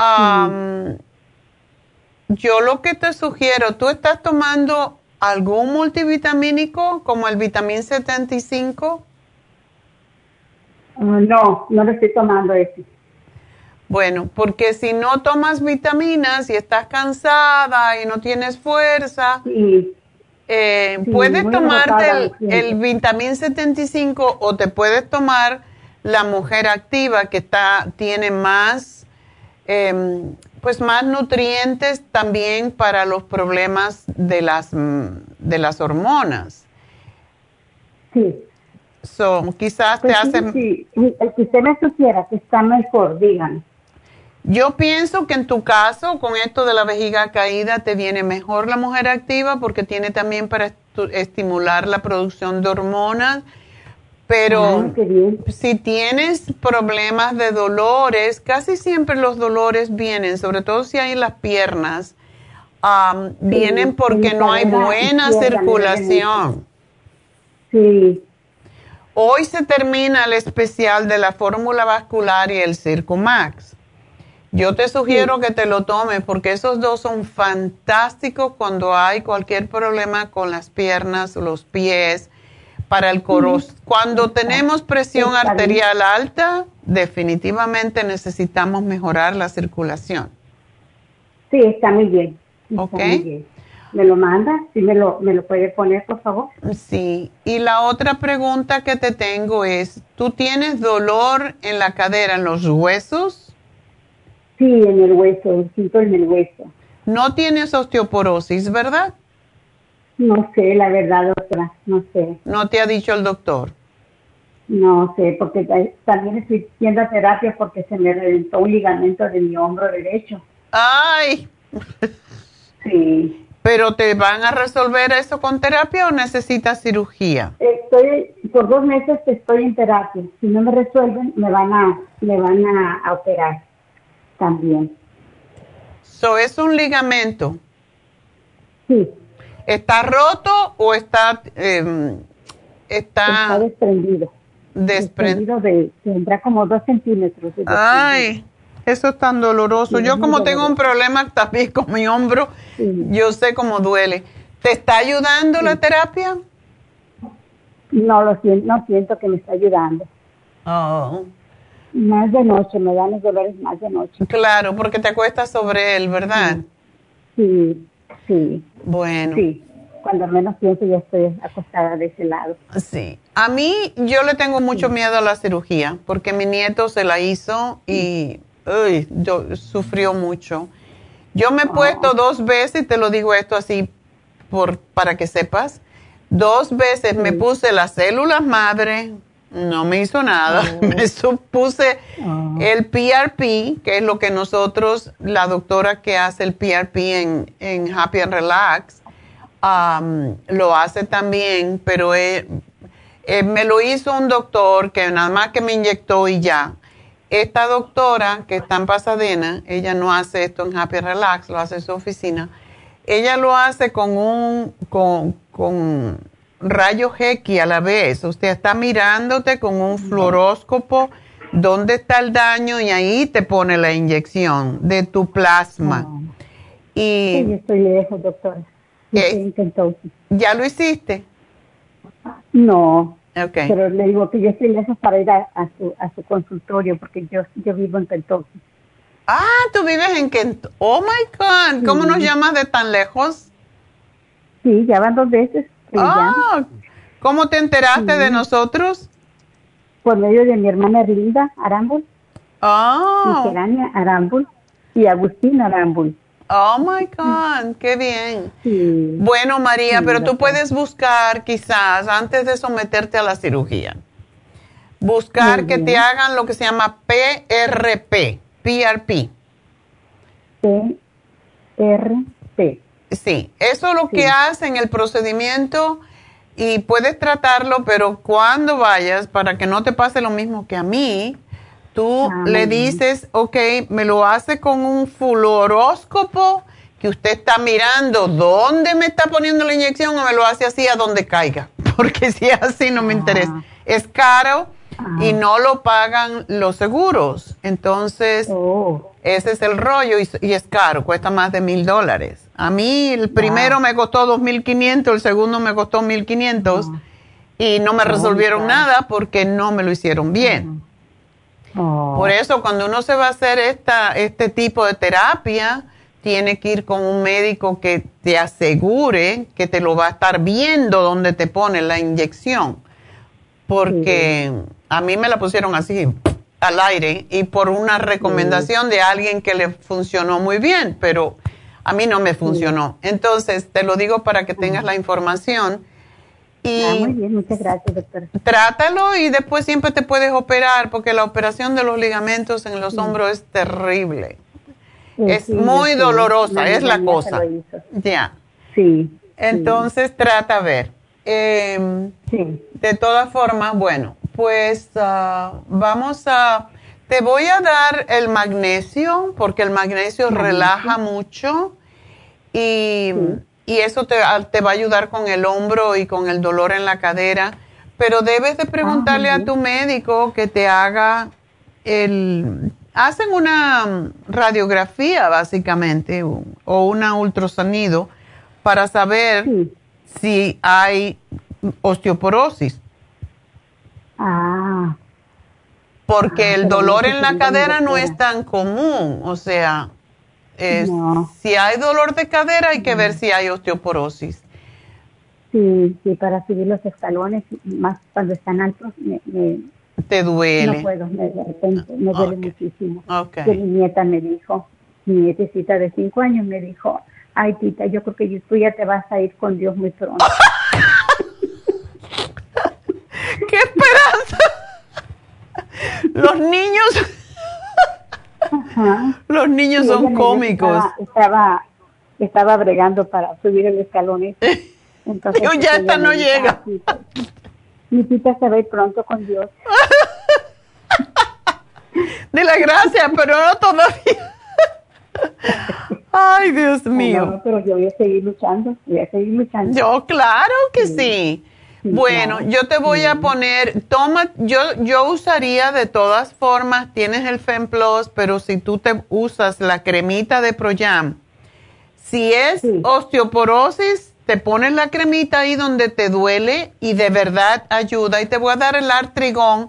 yo lo que te sugiero, ¿tú estás tomando algún multivitamínico como el vitamín 75? Ah, no, no lo estoy tomando ese. Bueno, porque si no tomas vitaminas y estás cansada y no tienes fuerza, eh, Sí, puedes tomarte el, el vitamín 75 o te puedes tomar la mujer activa que está tiene más em, pues más nutrientes también para los problemas de las mm, de las hormonas. Sí. So, quizás Pues te sí, hacen sí, el que usted me sugiera que está mejor, díganme. Yo pienso que en tu caso, con esto de la vejiga caída, te viene mejor la mujer activa porque tiene también para estimular la producción de hormonas. Pero Ah, si tienes problemas de dolores, casi siempre los dolores vienen, sobre todo si hay en las piernas, vienen en porque no hay buena circulación. Sí. Hoy se termina el especial de la fórmula vascular y el Circumax. Yo te sugiero que te lo tomes porque esos dos son fantásticos cuando hay cualquier problema con las piernas, los pies, para el coros. Cuando tenemos presión arterial alta, definitivamente necesitamos mejorar la circulación. Sí, está muy bien. Está Ok. muy bien. ¿Me lo manda? ¿Sí me lo, me lo puede poner, por favor? Sí, y la otra pregunta que te tengo es, ¿tú tienes dolor en la cadera, en los huesos? Sí, en el hueso, siento en el hueso. No tienes osteoporosis, ¿verdad? No sé, la verdad, doctora, no sé. No te ha dicho el doctor. No sé, porque ta- también estoy yendo a terapia porque se me reventó un ligamento de mi hombro derecho. Ay. Sí. ¿Pero te van a resolver eso con terapia o necesitas cirugía? Estoy, por dos meses que estoy en terapia. Si no me resuelven, me van a, me van a, a operar también. So, ¿Es un ligamento? Sí. ¿Está roto o está... em, Está está desprendido. desprendido? Desprendido de, tendrá como dos centímetros. de Ay, eso es tan doloroso. Sí, Yo como tengo un problema también con mi hombro, yo sé cómo duele. ¿Te está ayudando la terapia? No lo siento, no siento que me está ayudando. Oh. Más de noche, me dan los dolores más de noche. Claro, porque te acuestas sobre él, ¿verdad? Sí, sí. Bueno. Sí, cuando menos pienso ya estoy acostada de ese lado. Sí. A mí yo le tengo mucho miedo a la cirugía porque mi nieto se la hizo y uy, yo, sufrió mucho. Yo me he puesto dos veces, y te lo digo esto así por, para que sepas, dos veces me puse las células madre, no me hizo nada, me su- puse el PRP, que es lo que nosotros, la doctora que hace el PRP en, en Happy and Relax, lo hace también, pero eh, eh, me lo hizo un doctor que nada más que me inyectó y ya. Esta doctora que está en Pasadena, ella no hace esto en Happy and Relax, lo hace en su oficina. Ella lo hace con un con, con rayos X a la vez. Usted está mirándote con un fluoróscopo dónde está el daño y ahí te pone la inyección de tu plasma. Y Sí, yo estoy lejos, doctora. Eh. Kentucky. ¿Ya lo hiciste? No, Ok. pero le digo que yo estoy lejos para ir a, a su, a su consultorio porque yo, yo vivo en Kentucky. Ah, tú vives en Kent. Oh my God, ¿cómo Sí. nos llamas de tan lejos? Sí, ya van dos veces. Ah. ¿cómo te enteraste de nosotros? Por medio de mi hermana Erlinda Arambul, Oh, Gerania Arambul y Agustín Arambul. oh my God, qué bien. Sí. Bueno, María, Sí, pero tú puedes buscar quizás antes de someterte a la cirugía, buscar que te hagan lo que se llama PRP, PRP. P-R-P. Sí, eso es lo Sí. que hacen el procedimiento y puedes tratarlo, pero cuando vayas, para que no te pase lo mismo que a mí, Tú Ah, le dices, ok, me lo hace con un fluoróscopo que usted está mirando dónde me está poniendo la inyección o me lo hace así a donde caiga. Porque si es así no me interesa. Es caro y no lo pagan los seguros. Entonces, ese es el rollo y, y es caro, cuesta más de mil dólares. A mí el primero me costó dos mil quinientos, el segundo me costó mil quinientos y no me Oh, resolvieron nada porque no me lo hicieron bien. Oh. Por eso cuando uno se va a hacer esta, este tipo de terapia, tiene que ir con un médico que te asegure que te lo va a estar viendo donde te pone la inyección. Porque a mí me la pusieron así al aire y por una recomendación de alguien que le funcionó muy bien, pero a mí no me funcionó. Entonces, te lo digo para que tengas la información. Y Ah, muy bien, muchas gracias, doctora. trátalo y después siempre te puedes operar porque la operación de los ligamentos en los hombros es terrible. Sí, es sí, muy dolorosa, es la cosa. Ya. Sí. Entonces trata a ver. Eh, De todas formas, bueno, pues ah, vamos a... Te voy a dar el magnesio porque el magnesio Magnesio. relaja mucho y, y eso te, te va a ayudar con el hombro y con el dolor en la cadera. Pero debes de preguntarle a tu médico que te haga el... Hacen una mm, radiografía básicamente o o una ultrasonido para saber si hay osteoporosis. Ah. Porque Ah, el dolor en la cadera no es tan común. O sea, es- No. si hay dolor de cadera hay que ver si hay osteoporosis. Sí, sí, para subir los escalones, más cuando están altos, me, me- Te duele. no puedo, me, de repente, me duele muchísimo. Mi nieta me dijo, mi nietecita de cinco años me dijo, ay tita, yo creo que tú ya te vas a ir con Dios muy pronto. ¡Qué esperanza! Los niños, Ajá. los niños Sí, son cómicos. Estaba, estaba, bregando para subir el escalón. Entonces, Yo ya esta no llega. "Ah, Mi tita se va a ir pronto con Dios. De la gracia, pero no todavía. Ay, Dios mío. No, pero yo voy a seguir luchando, voy a seguir luchando. Yo, claro que sí. Bueno, yo te voy a poner, toma, yo, yo usaría de todas formas, tienes el FemPlus, pero si tú te usas la cremita de Proyam, si es osteoporosis, te pones la cremita ahí donde te duele y de verdad ayuda. Y te voy a dar el artrigón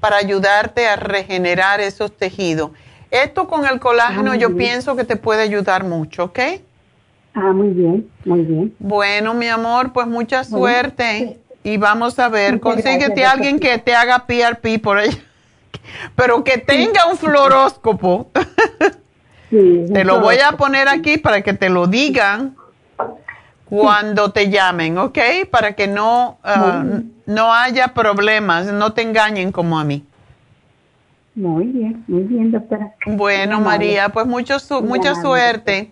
para ayudarte a regenerar esos tejidos. Esto con el colágeno Ah, yo bien. pienso que te puede ayudar mucho, ¿ok? Ah, muy bien, muy bien. Bueno, mi amor, pues mucha Bueno, suerte. Y vamos a ver, consíguete a alguien que te haga PRP por ella. Pero que tenga un fluoróscopo. te lo voy a poner aquí para que te lo digan cuando te llamen, ¿ok? Para que no, ah, no haya problemas, no te engañen como a mí. Muy bien, muy bien, doctora. Bueno. María, pues mucho su- mucha suerte.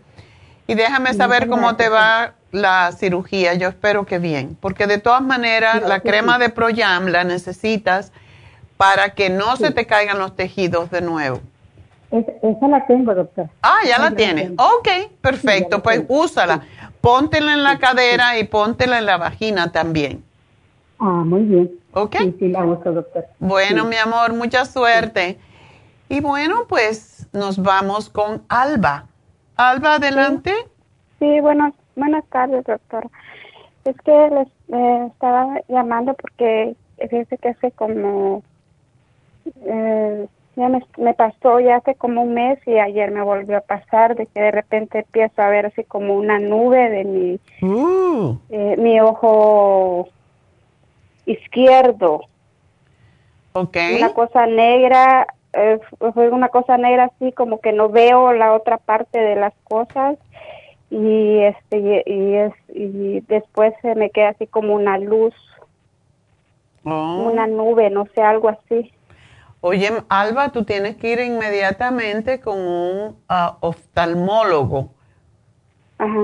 Y déjame saber cómo te va la cirugía. Yo espero que bien. Porque de todas maneras, la crema de Proyam la necesitas para que no se te caigan los tejidos de nuevo. Es- esa la tengo, doctora. Ah, ya la la tienes. tengo. Ok, perfecto. Pues úsala. Póntela en la cadera y póntela en la vagina también. Ah, muy bien. Ok. Sí, la uso, doctora. Bueno, mi amor, mucha suerte. Y bueno, pues nos vamos con Alba. Alba, adelante. Sí, buenas, buenas tardes, doctora. Es que les eh, estaba llamando porque fíjese que hace como, eh, ya me, me pasó ya hace como un mes y ayer me volvió a pasar de que de repente empiezo a ver así como una nube de mi, Uh. eh, mi ojo izquierdo. Ok. Una cosa negra, eh, fue una cosa negra así como que no veo la otra parte de las cosas y este y, es y después se me queda así como una luz, Oh. una nube, no sé, algo así. Oye, Alba, tú tienes que ir inmediatamente con un ah, oftalmólogo. Ajá.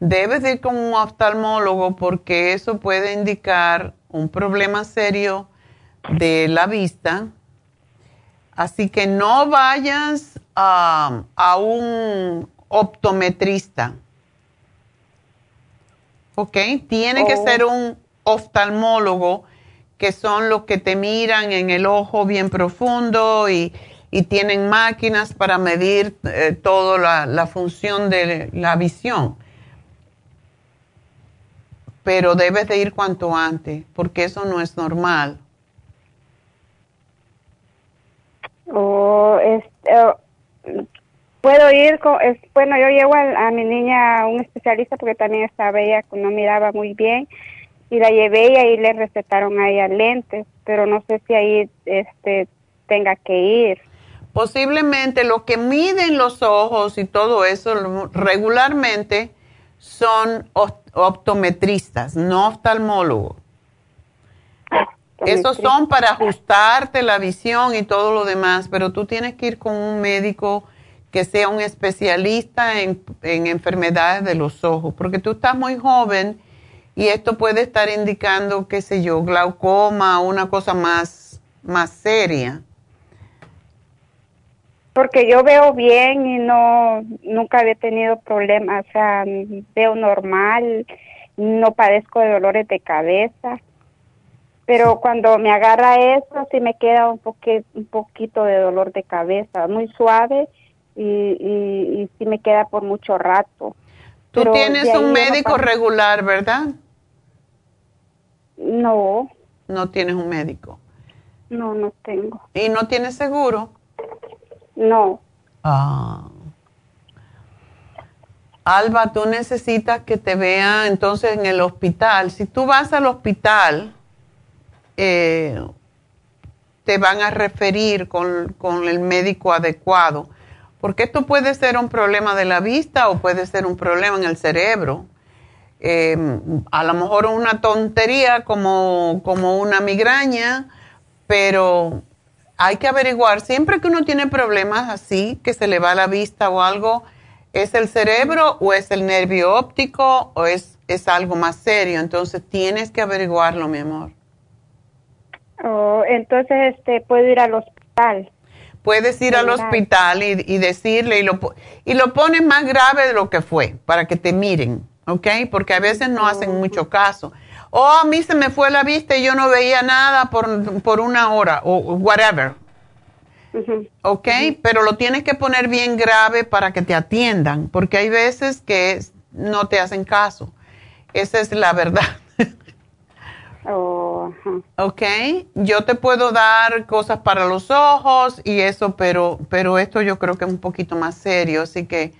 Debes de ir con un oftalmólogo porque eso puede indicar un problema serio de la vista. Así que no vayas a, a un optometrista. ¿Ok? Tiene que Oh. ser un oftalmólogo, que son los que te miran en el ojo bien profundo y, y tienen máquinas para medir eh, toda la, la función de la visión. Pero debes de ir cuanto antes, porque eso no es normal. O este, eh, puedo ir con, es- bueno, yo llevo a, a mi niña a un especialista porque también estaba ella que no miraba muy bien y la llevé y ahí le recetaron a ella lentes, pero no sé si ahí este tenga que ir. Posiblemente lo que miden los ojos y todo eso regularmente son op- optometristas, no oftalmólogos. Esos son para ajustarte la visión y todo lo demás, pero tú tienes que ir con un médico que sea un especialista en, en enfermedades de los ojos, porque tú estás muy joven y esto puede estar indicando, qué sé yo, glaucoma o una cosa más, más seria. Porque yo veo bien y no, nunca había tenido problemas, o sea, veo normal, no padezco de dolores de cabeza, pero cuando me agarra eso sí me queda un, poque, un poquito de dolor de cabeza, muy suave y, y, y sí me queda por mucho rato. Tú Pero tienes un médico regular, ¿verdad? No, No tienes un médico. no, no tengo. ¿Y no tienes seguro? No. Ah. Alba, tú necesitas que te vean entonces en el hospital. Si tú vas al hospital, eh, te van a referir con, con el médico adecuado, porque esto puede ser un problema de la vista o puede ser un problema en el cerebro. Eh, a lo mejor una tontería como, como una migraña, pero hay que averiguar, siempre que uno tiene problemas así, que se le va la vista o algo, ¿es el cerebro o es el nervio óptico o es, es algo más serio? Entonces tienes que averiguarlo, mi amor. Oh, entonces, este, puedo ir al hospital. Puedes ir al hospital y, y decirle, y lo, y lo pones más grave de lo que fue, para que te miren, ¿ok? Porque a veces no hacen mucho caso. O a mí se me fue la vista y yo no veía nada por, por una hora, o whatever. ¿Ok? Pero lo tienes que poner bien grave para que te atiendan, porque hay veces que no te hacen caso. Esa es la verdad. Oh. ¿Ok? Yo te puedo dar cosas para los ojos y eso, pero, pero esto yo creo que es un poquito más serio, así que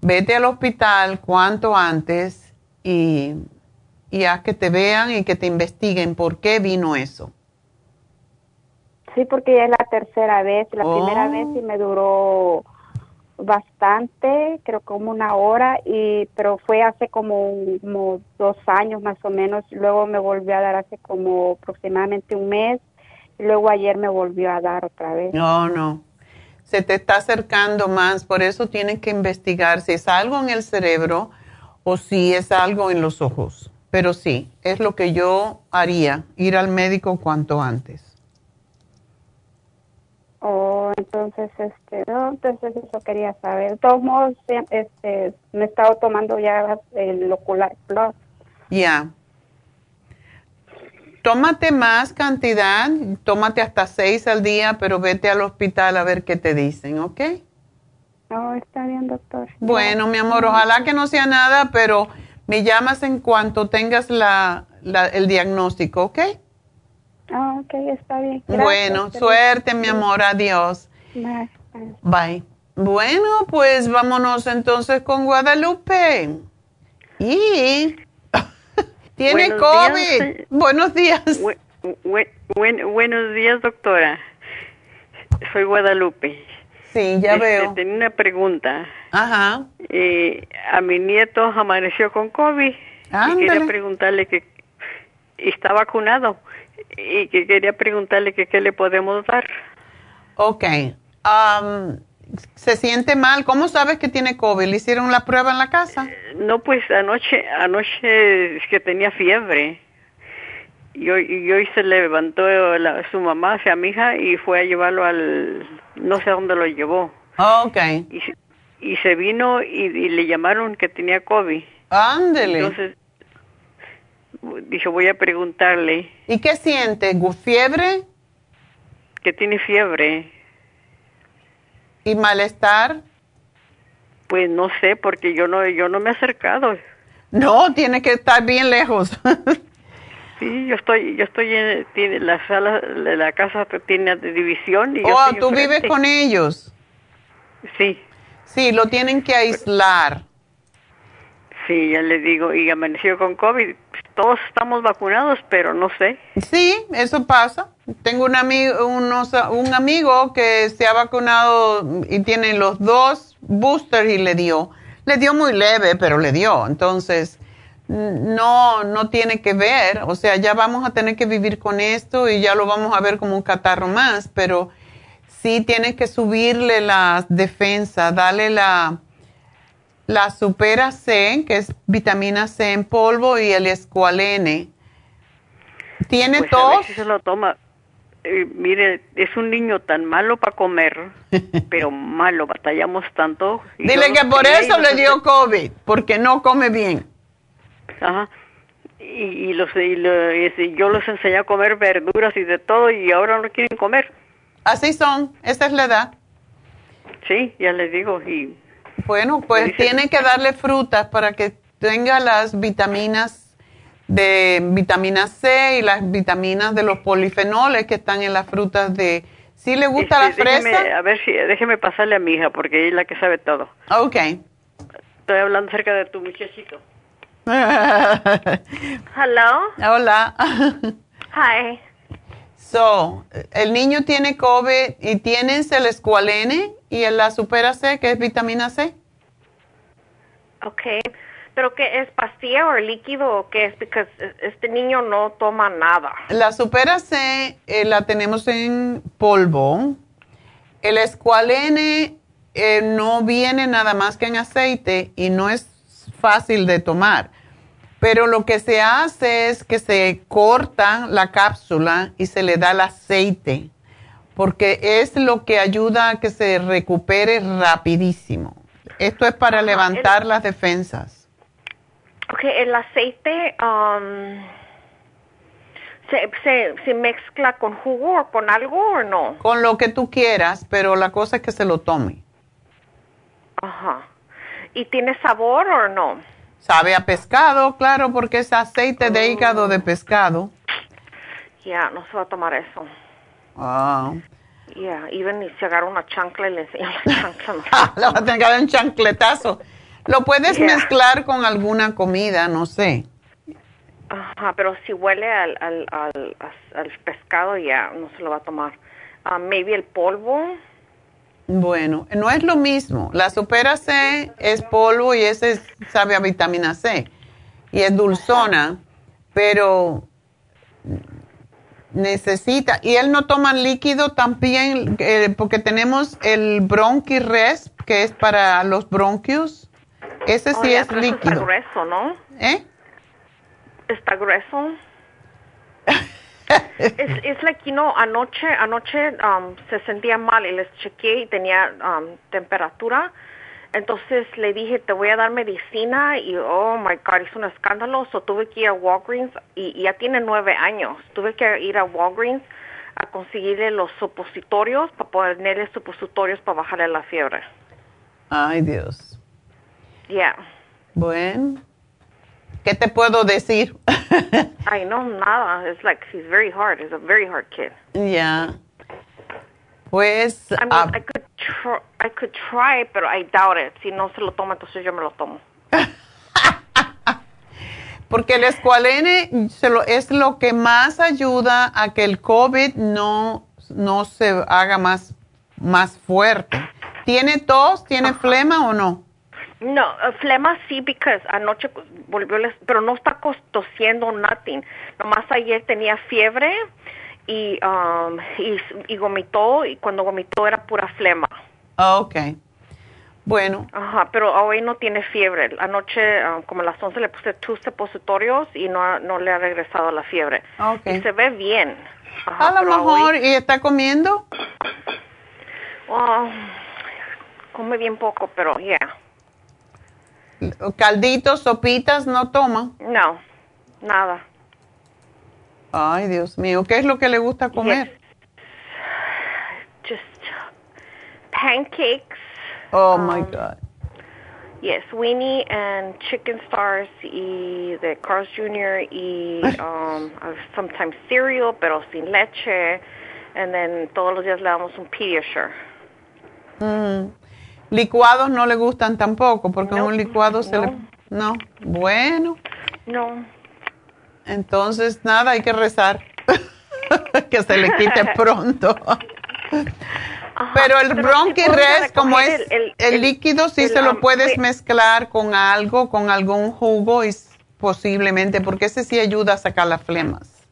vete al hospital cuanto antes y, y haz que te vean y que te investiguen por qué vino eso. Sí, porque ya es la tercera vez. La Oh. primera vez sí me duró bastante, creo como una hora, y pero fue hace como, como dos años más o menos. Luego me volvió a dar hace como aproximadamente un mes. Y luego ayer me volvió a dar otra vez. No, no. Se te está acercando más, por eso tienes que investigar si es algo en el cerebro o si es algo en los ojos. Pero sí, es lo que yo haría, ir al médico cuanto antes. Oh, entonces, este, no, entonces eso quería saber. De todos modos, este, me he estado tomando ya el Ocular Plus. Ya. Tómate más cantidad, tómate hasta seis al día, pero vete al hospital a ver qué te dicen, ¿ok? No, está bien, doctor. Bueno, mi amor, ojalá que no sea nada, pero me llamas en cuanto tengas la, la- el diagnóstico, ¿ok? Ah, ok, está bien. Gracias, bueno, suerte, mi amor, adiós. Bye, bye. Bueno, pues vámonos entonces con Guadalupe. Y tiene Buenos COVID. días. Buenos días. Bu- bu- buen- buenos días, doctora. Soy Guadalupe. Sí, ya Este, veo. Tenía una pregunta. Ajá. Eh, a mi nieto amaneció con COVID. Y Ándale. quería preguntarle que y está vacunado y que quería preguntarle que qué le podemos dar. Ok. Am, ¿Se siente mal? ¿Cómo sabes que tiene COVID? ¿Le hicieron la prueba en la casa? No, pues anoche, anoche es que tenía fiebre Y hoy, y hoy se levantó la- su mamá hacia mi hija y fue a llevarlo al, no sé a dónde lo llevó. Ok. Y, se- y se vino y, y le llamaron que tenía COVID. Ándele. Entonces, dije, voy a preguntarle ¿Y qué siente? ¿Gu- ¿Fiebre que tiene fiebre. y malestar? Pues no sé, porque yo no, yo no me he acercado. No, tiene que estar bien lejos. Sí, yo estoy, yo estoy en tiene, la sala la casa tiene división y yo oh, estoy tú vives con ellos. Sí. Sí, lo tienen que aislar. Sí, ya le digo, y amaneció con COVID. Todos estamos vacunados, pero no sé. Sí, eso pasa. Tengo un amigo, unos, un amigo que se ha vacunado y tiene los dos boosters y le dio. Le dio muy leve, pero le dio. Entonces, no, no tiene que ver. O sea, ya vamos a tener que vivir con esto y ya lo vamos a ver como un catarro más, pero sí tienes que subirle las defensas, darle la, la Supera C, que es vitamina C en polvo, y el Escualene. ¿Tiene Pues a se lo toma. Eh, mire, es un niño tan malo para comer, pero malo, batallamos tanto. Dile que por eso le dio COVID, porque no come bien. Ajá. Y, y los, y lo- y yo los enseñé a comer verduras y de todo, y ahora no quieren comer. Así son, esa es la edad. Sí, ya les digo. Y Bueno, pues tiene que darle frutas para que tenga las vitaminas de vitamina C y las vitaminas de los polifenoles que están en las frutas de... ¿Sí le gusta la Este, déjeme- fresa? a ver si, déjeme pasarle a mi hija, porque ella es la que sabe todo. Ok. Estoy hablando acerca de tu muchachito. Hello. Hola. Hi. So, el niño tiene COVID y tienes el escualene y el la supera C, que es vitamina C. Okay. ¿Pero qué es pastilla o líquido o qué es? Porque este niño no toma nada. La supera C eh, la tenemos en polvo. El escualene eh, no viene nada más que en aceite y no es fácil de tomar. Pero lo que se hace es que se corta la cápsula y se le da el aceite, porque es lo que ayuda a que se recupere rapidísimo. Esto es para levantar las defensas. Okay, el aceite um, se, se, se mezcla con jugo o con algo o no? Con lo que tú quieras, pero la cosa es que se lo tome. Ajá. ¿Y tiene sabor o no? Sabe a pescado, claro, porque es aceite de hígado de pescado. Ya, no se va a tomar eso. Ah. Ya, even si agarra una chancla y le enseña la chancla. No Le va a tener que dar un chancletazo. Lo puedes Yeah. mezclar con alguna comida, no sé. Ajá, pero si huele al, al, al, al pescado, ya no se lo va a tomar. Ah, maybe el polvo. Bueno, no es lo mismo. La supera C es polvo y ese es- sabe a vitamina C. Y es dulzona, pero necesita. Y él no toma líquido también, eh, porque tenemos el Bronchi Resp, que es para los bronquios. Ese Oh, sí ya, es pero eso Está líquido. grueso, ¿no? ¿Eh? Está grueso. es, es like, you know, anoche, anoche um, se sentía mal y les chequeé y tenía um, temperatura. Entonces le dije, te voy a dar medicina y, oh my God, hizo un escándalo. So tuve que ir a Walgreens y, y ya tiene nueve años. Tuve que ir a Walgreens a conseguirle los supositorios para ponerle supositorios para bajarle la fiebre. Ay, Dios. Yeah. Bueno, ¿qué te puedo decir? I know nada. It's like he's very hard. He's a very hard kid. Ya. Pues, I mean, ah, I could try, I could try, pero I doubt it. Si no se lo toma, entonces yo me lo tomo. porque el escualene se lo- es lo que más ayuda a que el COVID no, no se haga más, más fuerte. ¿Tiene tos? ¿Tiene flema o no? No, uh, flema sí, because anoche volvió, pero no está tosiendo nothing. Nomás ayer tenía fiebre y, um, y, y vomitó y cuando vomitó era pura flema. Ah, Ok. Bueno. Ajá, pero hoy no tiene fiebre. Anoche, ah, como a las 11, le puse tus supositorios y no, no le ha regresado la fiebre. Ok. Y se ve bien. Ajá, A lo mejor, hoy- ¿y está comiendo? Oh, come bien poco, pero yeah. Calditos, sopitas, no toma. No, nada. Ay, Dios mío, ¿qué es lo que le gusta comer? Just pancakes. Oh, my um, God. Yes, Winnie and Chicken Stars y de Carl's Jr. y um, sometimes cereal, pero sin leche. And then todos los días le damos un Pediasure. Mm. Licuados no le gustan tampoco, porque No, un licuado se le... No, bueno. No. Entonces, nada, hay que rezar. que se le quite pronto. Pero el puedo Res, como es el- el, líquido, sí el, se lo puedes sí. mezclar con algo, con algún jugo, y posiblemente, porque ese sí ayuda a sacar las flemas.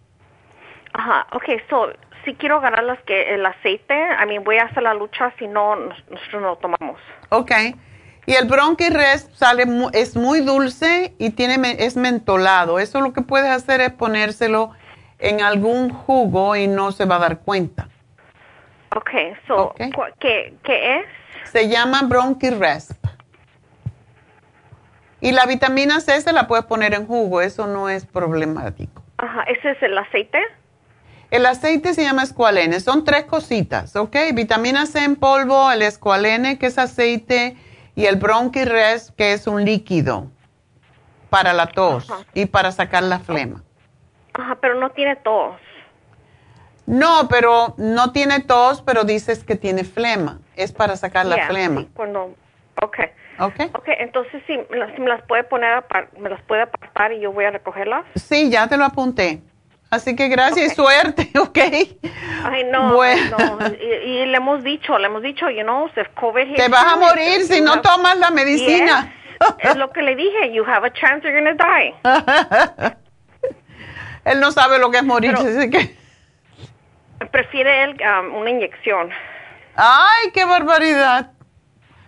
Ajá, okay, so, si quiero ganar las que el aceite, a mí voy a hacer la lucha si no, nos- nosotros no lo tomamos. Ok. Y el Bronchi Res sale, es muy dulce y tiene, es mentolado. Eso lo que puedes hacer es ponérselo en algún jugo y no se va a dar cuenta. Okay, so, cu- ¿qué, ¿qué es? Se llama Bronchi Resp. Y la vitamina C se la puedes poner en jugo, eso no es problemático. Ajá, ¿ese es el aceite? El aceite se llama escualene, son tres cositas, ¿ok? Vitamina C en polvo, el escualene, que es aceite, y el Bronchi Resp, que es un líquido para la tos y para sacar la flema. Ajá, pero no tiene tos. No, pero no tiene tos, pero dices que tiene flema. Es para sacar la flema. sí, cuando, okay. ¿Ok? Okay, entonces sí, me las, me las puede poner, me las puede apartar y yo voy a recogerlas. Sí, ya te lo apunté. Así que gracias y suerte, ¿ok? Ay, no, Bueno. no. Y, y le hemos dicho, le hemos dicho, you know, COVID Te vas a morir si no have- tomas la medicina. Yes, es lo que le dije, you have a chance you're gonna die. Él no sabe lo que es morir, así que... Prefiere él um, una inyección. ¡Ay, qué barbaridad!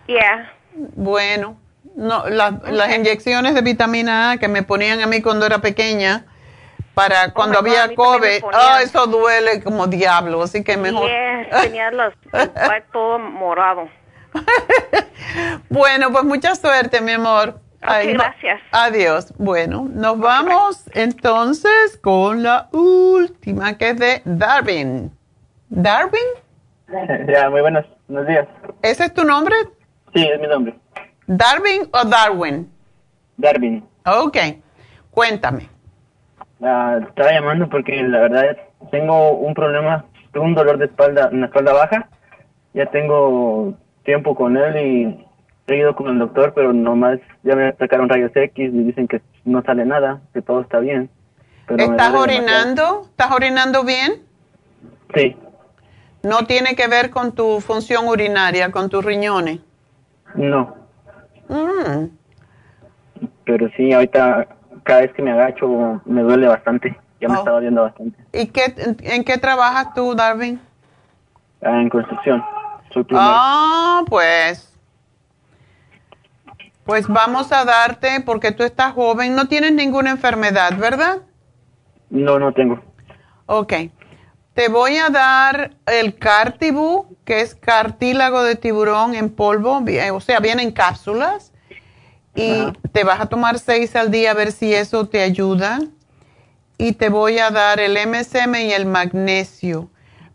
Yeah. Bueno, no, la- las inyecciones de vitamina A que me ponían a mí cuando era pequeña, para cuando Oh God, había COVID, ah, eso duele como diablo, así que mejor... Yes, tenía todo morado. Bueno, pues mucha suerte, mi amor. Ay, no- gracias. Adiós. Bueno, nos vamos entonces con la última, que es de Darwin. ¿Darwin? Ya, muy buenos, buenos días. ¿Ese es tu nombre? Sí, es mi nombre. ¿Darwin o Darwin? Darwin. Ok, cuéntame. Estaba llamando porque la verdad tengo un problema, tengo un dolor de espalda, en la espalda baja. Ya tengo tiempo con él y he ido con el doctor, pero nomás ya me sacaron rayos X y dicen que no sale nada, que todo está bien. Pero ¿Estás demasiado. orinando? ¿Estás orinando bien? Sí, No tiene que ver con tu función urinaria, con tus riñones. no, Mm, pero sí, ahorita cada vez que me agacho me duele bastante. Ya me Oh. está doliendo bastante. ¿Y qué, en, qué trabajas tú, Darwin? Ah, en construcción. Soy. Ah, pues. Pues vamos a darte, porque tú estás joven, no tienes ninguna enfermedad, ¿verdad? No, no tengo. Ok. Te voy a dar el Cartibu, que es cartílago de tiburón en polvo, o sea, viene en cápsulas. Y te vas a tomar seis al día a ver si eso te ayuda. Y te voy a dar el MSM y el magnesio.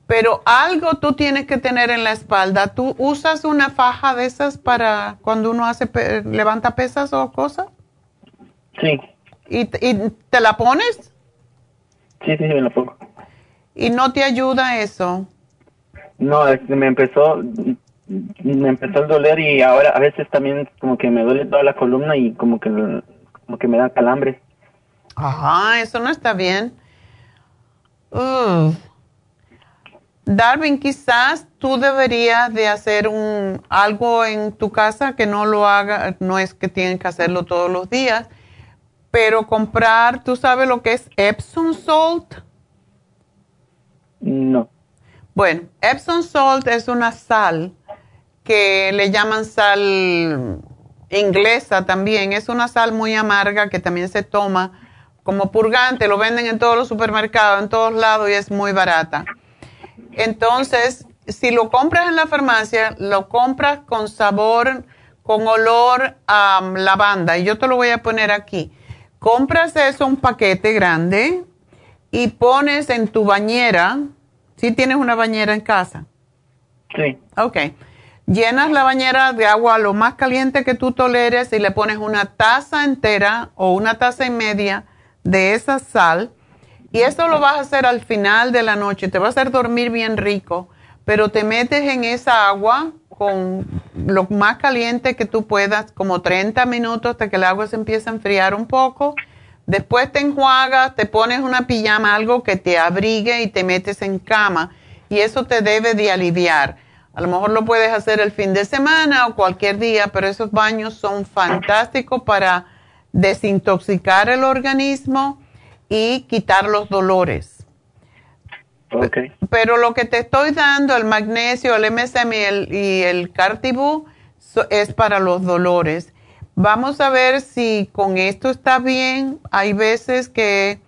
Pero algo tú tienes que tener en la espalda. ¿Tú usas una faja de esas para cuando uno hace pe- levanta pesas o cosas? Sí, ¿Y, y te la pones? sí, sí, sí, me lo pongo. ¿Y no te ayuda eso? No, es que me empezó, me empezó a doler y ahora a veces también como que me duele toda la columna y como que, como que me da calambre. Ajá, eso no está bien. Darwin, quizás tú deberías de hacer un algo en tu casa que no lo haga, no es que tienen que hacerlo todos los días, pero comprar, ¿tú sabes lo que es Epsom salt? No. Bueno, Epsom salt es una sal que le llaman sal inglesa también. Es una sal muy amarga que también se toma como purgante. Lo venden en todos los supermercados, en todos lados y es muy barata. Entonces, si lo compras en la farmacia, lo compras con sabor, con olor a lavanda. Y yo te lo voy a poner aquí. Compras eso, un paquete grande, y pones en tu bañera. Si tienes una bañera en casa. Sí. Ok. Llenas la bañera de agua lo más caliente que tú toleres y le pones una taza entera o una taza y media de esa sal. Y eso lo vas a hacer al final de la noche. Te va a hacer dormir bien rico. Pero te metes en esa agua con lo más caliente que tú puedas, como 30 minutos hasta que el agua se empiece a enfriar un poco. Después te enjuagas, te pones una pijama, algo que te abrigue y te metes en cama. Y eso te debe de aliviar. A lo mejor lo puedes hacer el fin de semana o cualquier día, pero esos baños son fantásticos para desintoxicar el organismo y quitar los dolores. Okay. Pero lo que te estoy dando, el magnesio, el MSM y el, y el Cartibú, es para los dolores. Vamos a ver si con esto está bien. Hay veces que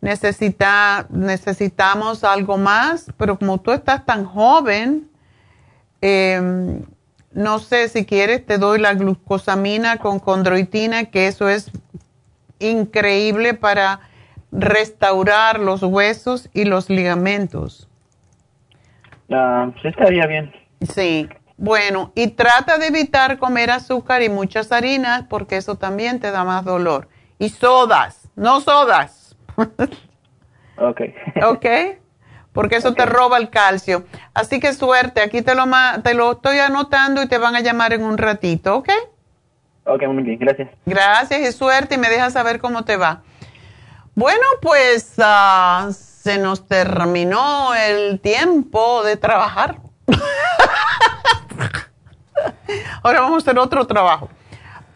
necesita, necesitamos algo más, pero como tú estás tan joven, eh, no sé si quieres, te doy la glucosamina con condroitina, que eso es increíble para restaurar los huesos y los ligamentos. Uh, sí, estaría bien. Sí, bueno, y trata de evitar comer azúcar y muchas harinas porque eso también te da más dolor. Y sodas, no sodas. ok. ok porque eso te roba el calcio. Así que suerte, aquí te lo, te lo estoy anotando y te van a llamar en un ratito, ¿ok? Ok, muy bien, gracias. Gracias y suerte y me dejas saber cómo te va. Bueno, pues ah, se nos terminó el tiempo de trabajar. Ahora vamos a hacer otro trabajo.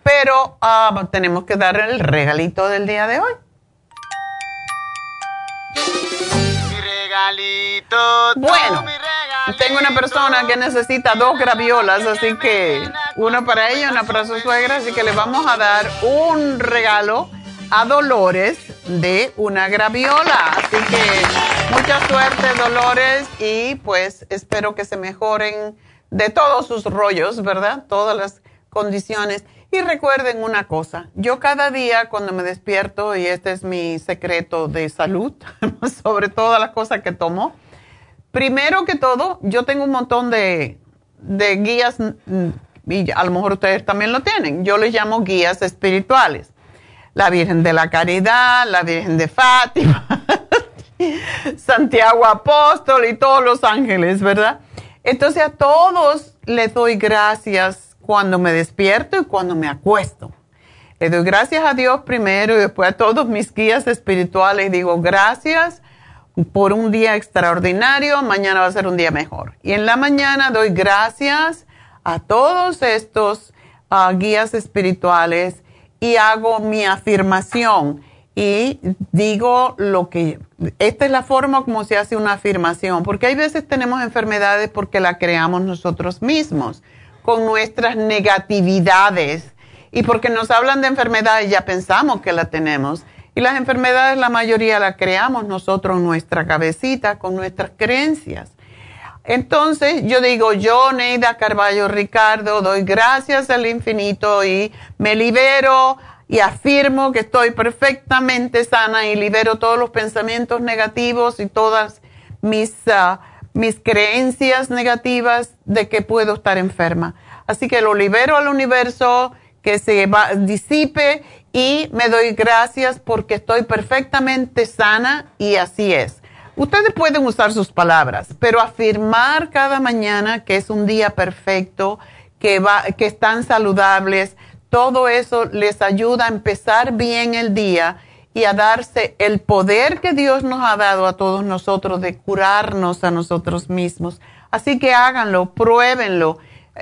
Pero ah, tenemos que dar el regalito del día de hoy. Bueno, tengo una persona que necesita dos graviolas, así que uno para ella, una para su suegra, así que le vamos a dar un regalo a Dolores de una graviola. Así que mucha suerte, Dolores, y pues espero que se mejoren de todos sus rollos, ¿verdad? Todas las condiciones. Y recuerden una cosa, yo cada día cuando me despierto, y este es mi secreto de salud, sobre todas las cosas que tomo, primero que todo, yo tengo un montón de, de guías, mm, y a lo mejor ustedes también lo tienen, yo les llamo guías espirituales. La Virgen de la Caridad, la Virgen de Fátima, Santiago Apóstol y todos los ángeles, ¿verdad? Entonces a todos les doy gracias cuando me despierto y cuando me acuesto. Le doy gracias a Dios primero y después a todos mis guías espirituales. Digo, gracias por un día extraordinario, mañana va a ser un día mejor. Y en la mañana doy gracias a todos estos ah, guías espirituales y hago mi afirmación y digo lo que, esta es la forma como se hace una afirmación, porque hay veces tenemos enfermedades porque la creamos nosotros mismos con nuestras negatividades. Y porque nos hablan de enfermedades, ya pensamos que la tenemos. Y las enfermedades, la mayoría la creamos nosotros en nuestra cabecita, con nuestras creencias. Entonces, yo digo, yo, Neida Carballo Ricardo, doy gracias al infinito y me libero y afirmo que estoy perfectamente sana y libero todos los pensamientos negativos y todas mis... Ah, mis creencias negativas de que puedo estar enferma. Así que lo libero al universo, que se disipe y me doy gracias porque estoy perfectamente sana y así es. Ustedes pueden usar sus palabras, pero afirmar cada mañana que es un día perfecto, que, va, que están saludables, todo eso les ayuda a empezar bien el día y a darse el poder que Dios nos ha dado a todos nosotros de curarnos a nosotros mismos. Así que háganlo, pruébenlo.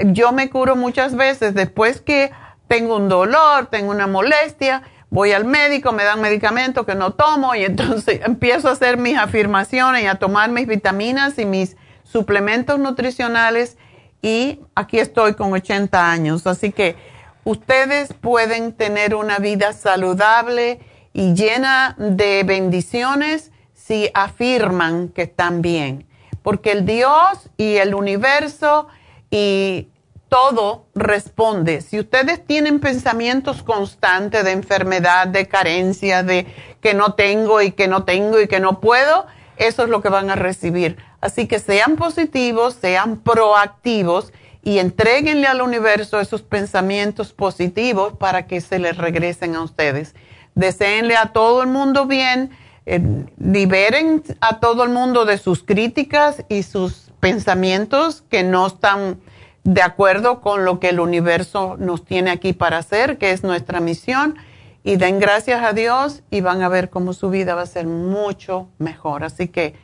Yo me curo muchas veces después que tengo un dolor, tengo una molestia, voy al médico, me dan medicamento que no tomo y entonces empiezo a hacer mis afirmaciones y a tomar mis vitaminas y mis suplementos nutricionales y aquí estoy con 80 años. Así que ustedes pueden tener una vida saludable y llena de bendiciones si afirman que están bien. Porque el Dios y el universo y todo responde. Si ustedes tienen pensamientos constantes de enfermedad, de carencia, de que no tengo y que no tengo y que no puedo, eso es lo que van a recibir. Así que sean positivos, sean proactivos y entreguenle al universo esos pensamientos positivos para que se les regresen a ustedes. Deseenle a todo el mundo bien, eh, liberen a todo el mundo de sus críticas y sus pensamientos que no están de acuerdo con lo que el universo nos tiene aquí para hacer, que es nuestra misión, y den gracias a Dios y van a ver cómo su vida va a ser mucho mejor. Así que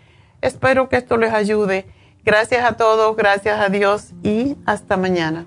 espero que esto les ayude. Gracias a todos, gracias a Dios y hasta mañana.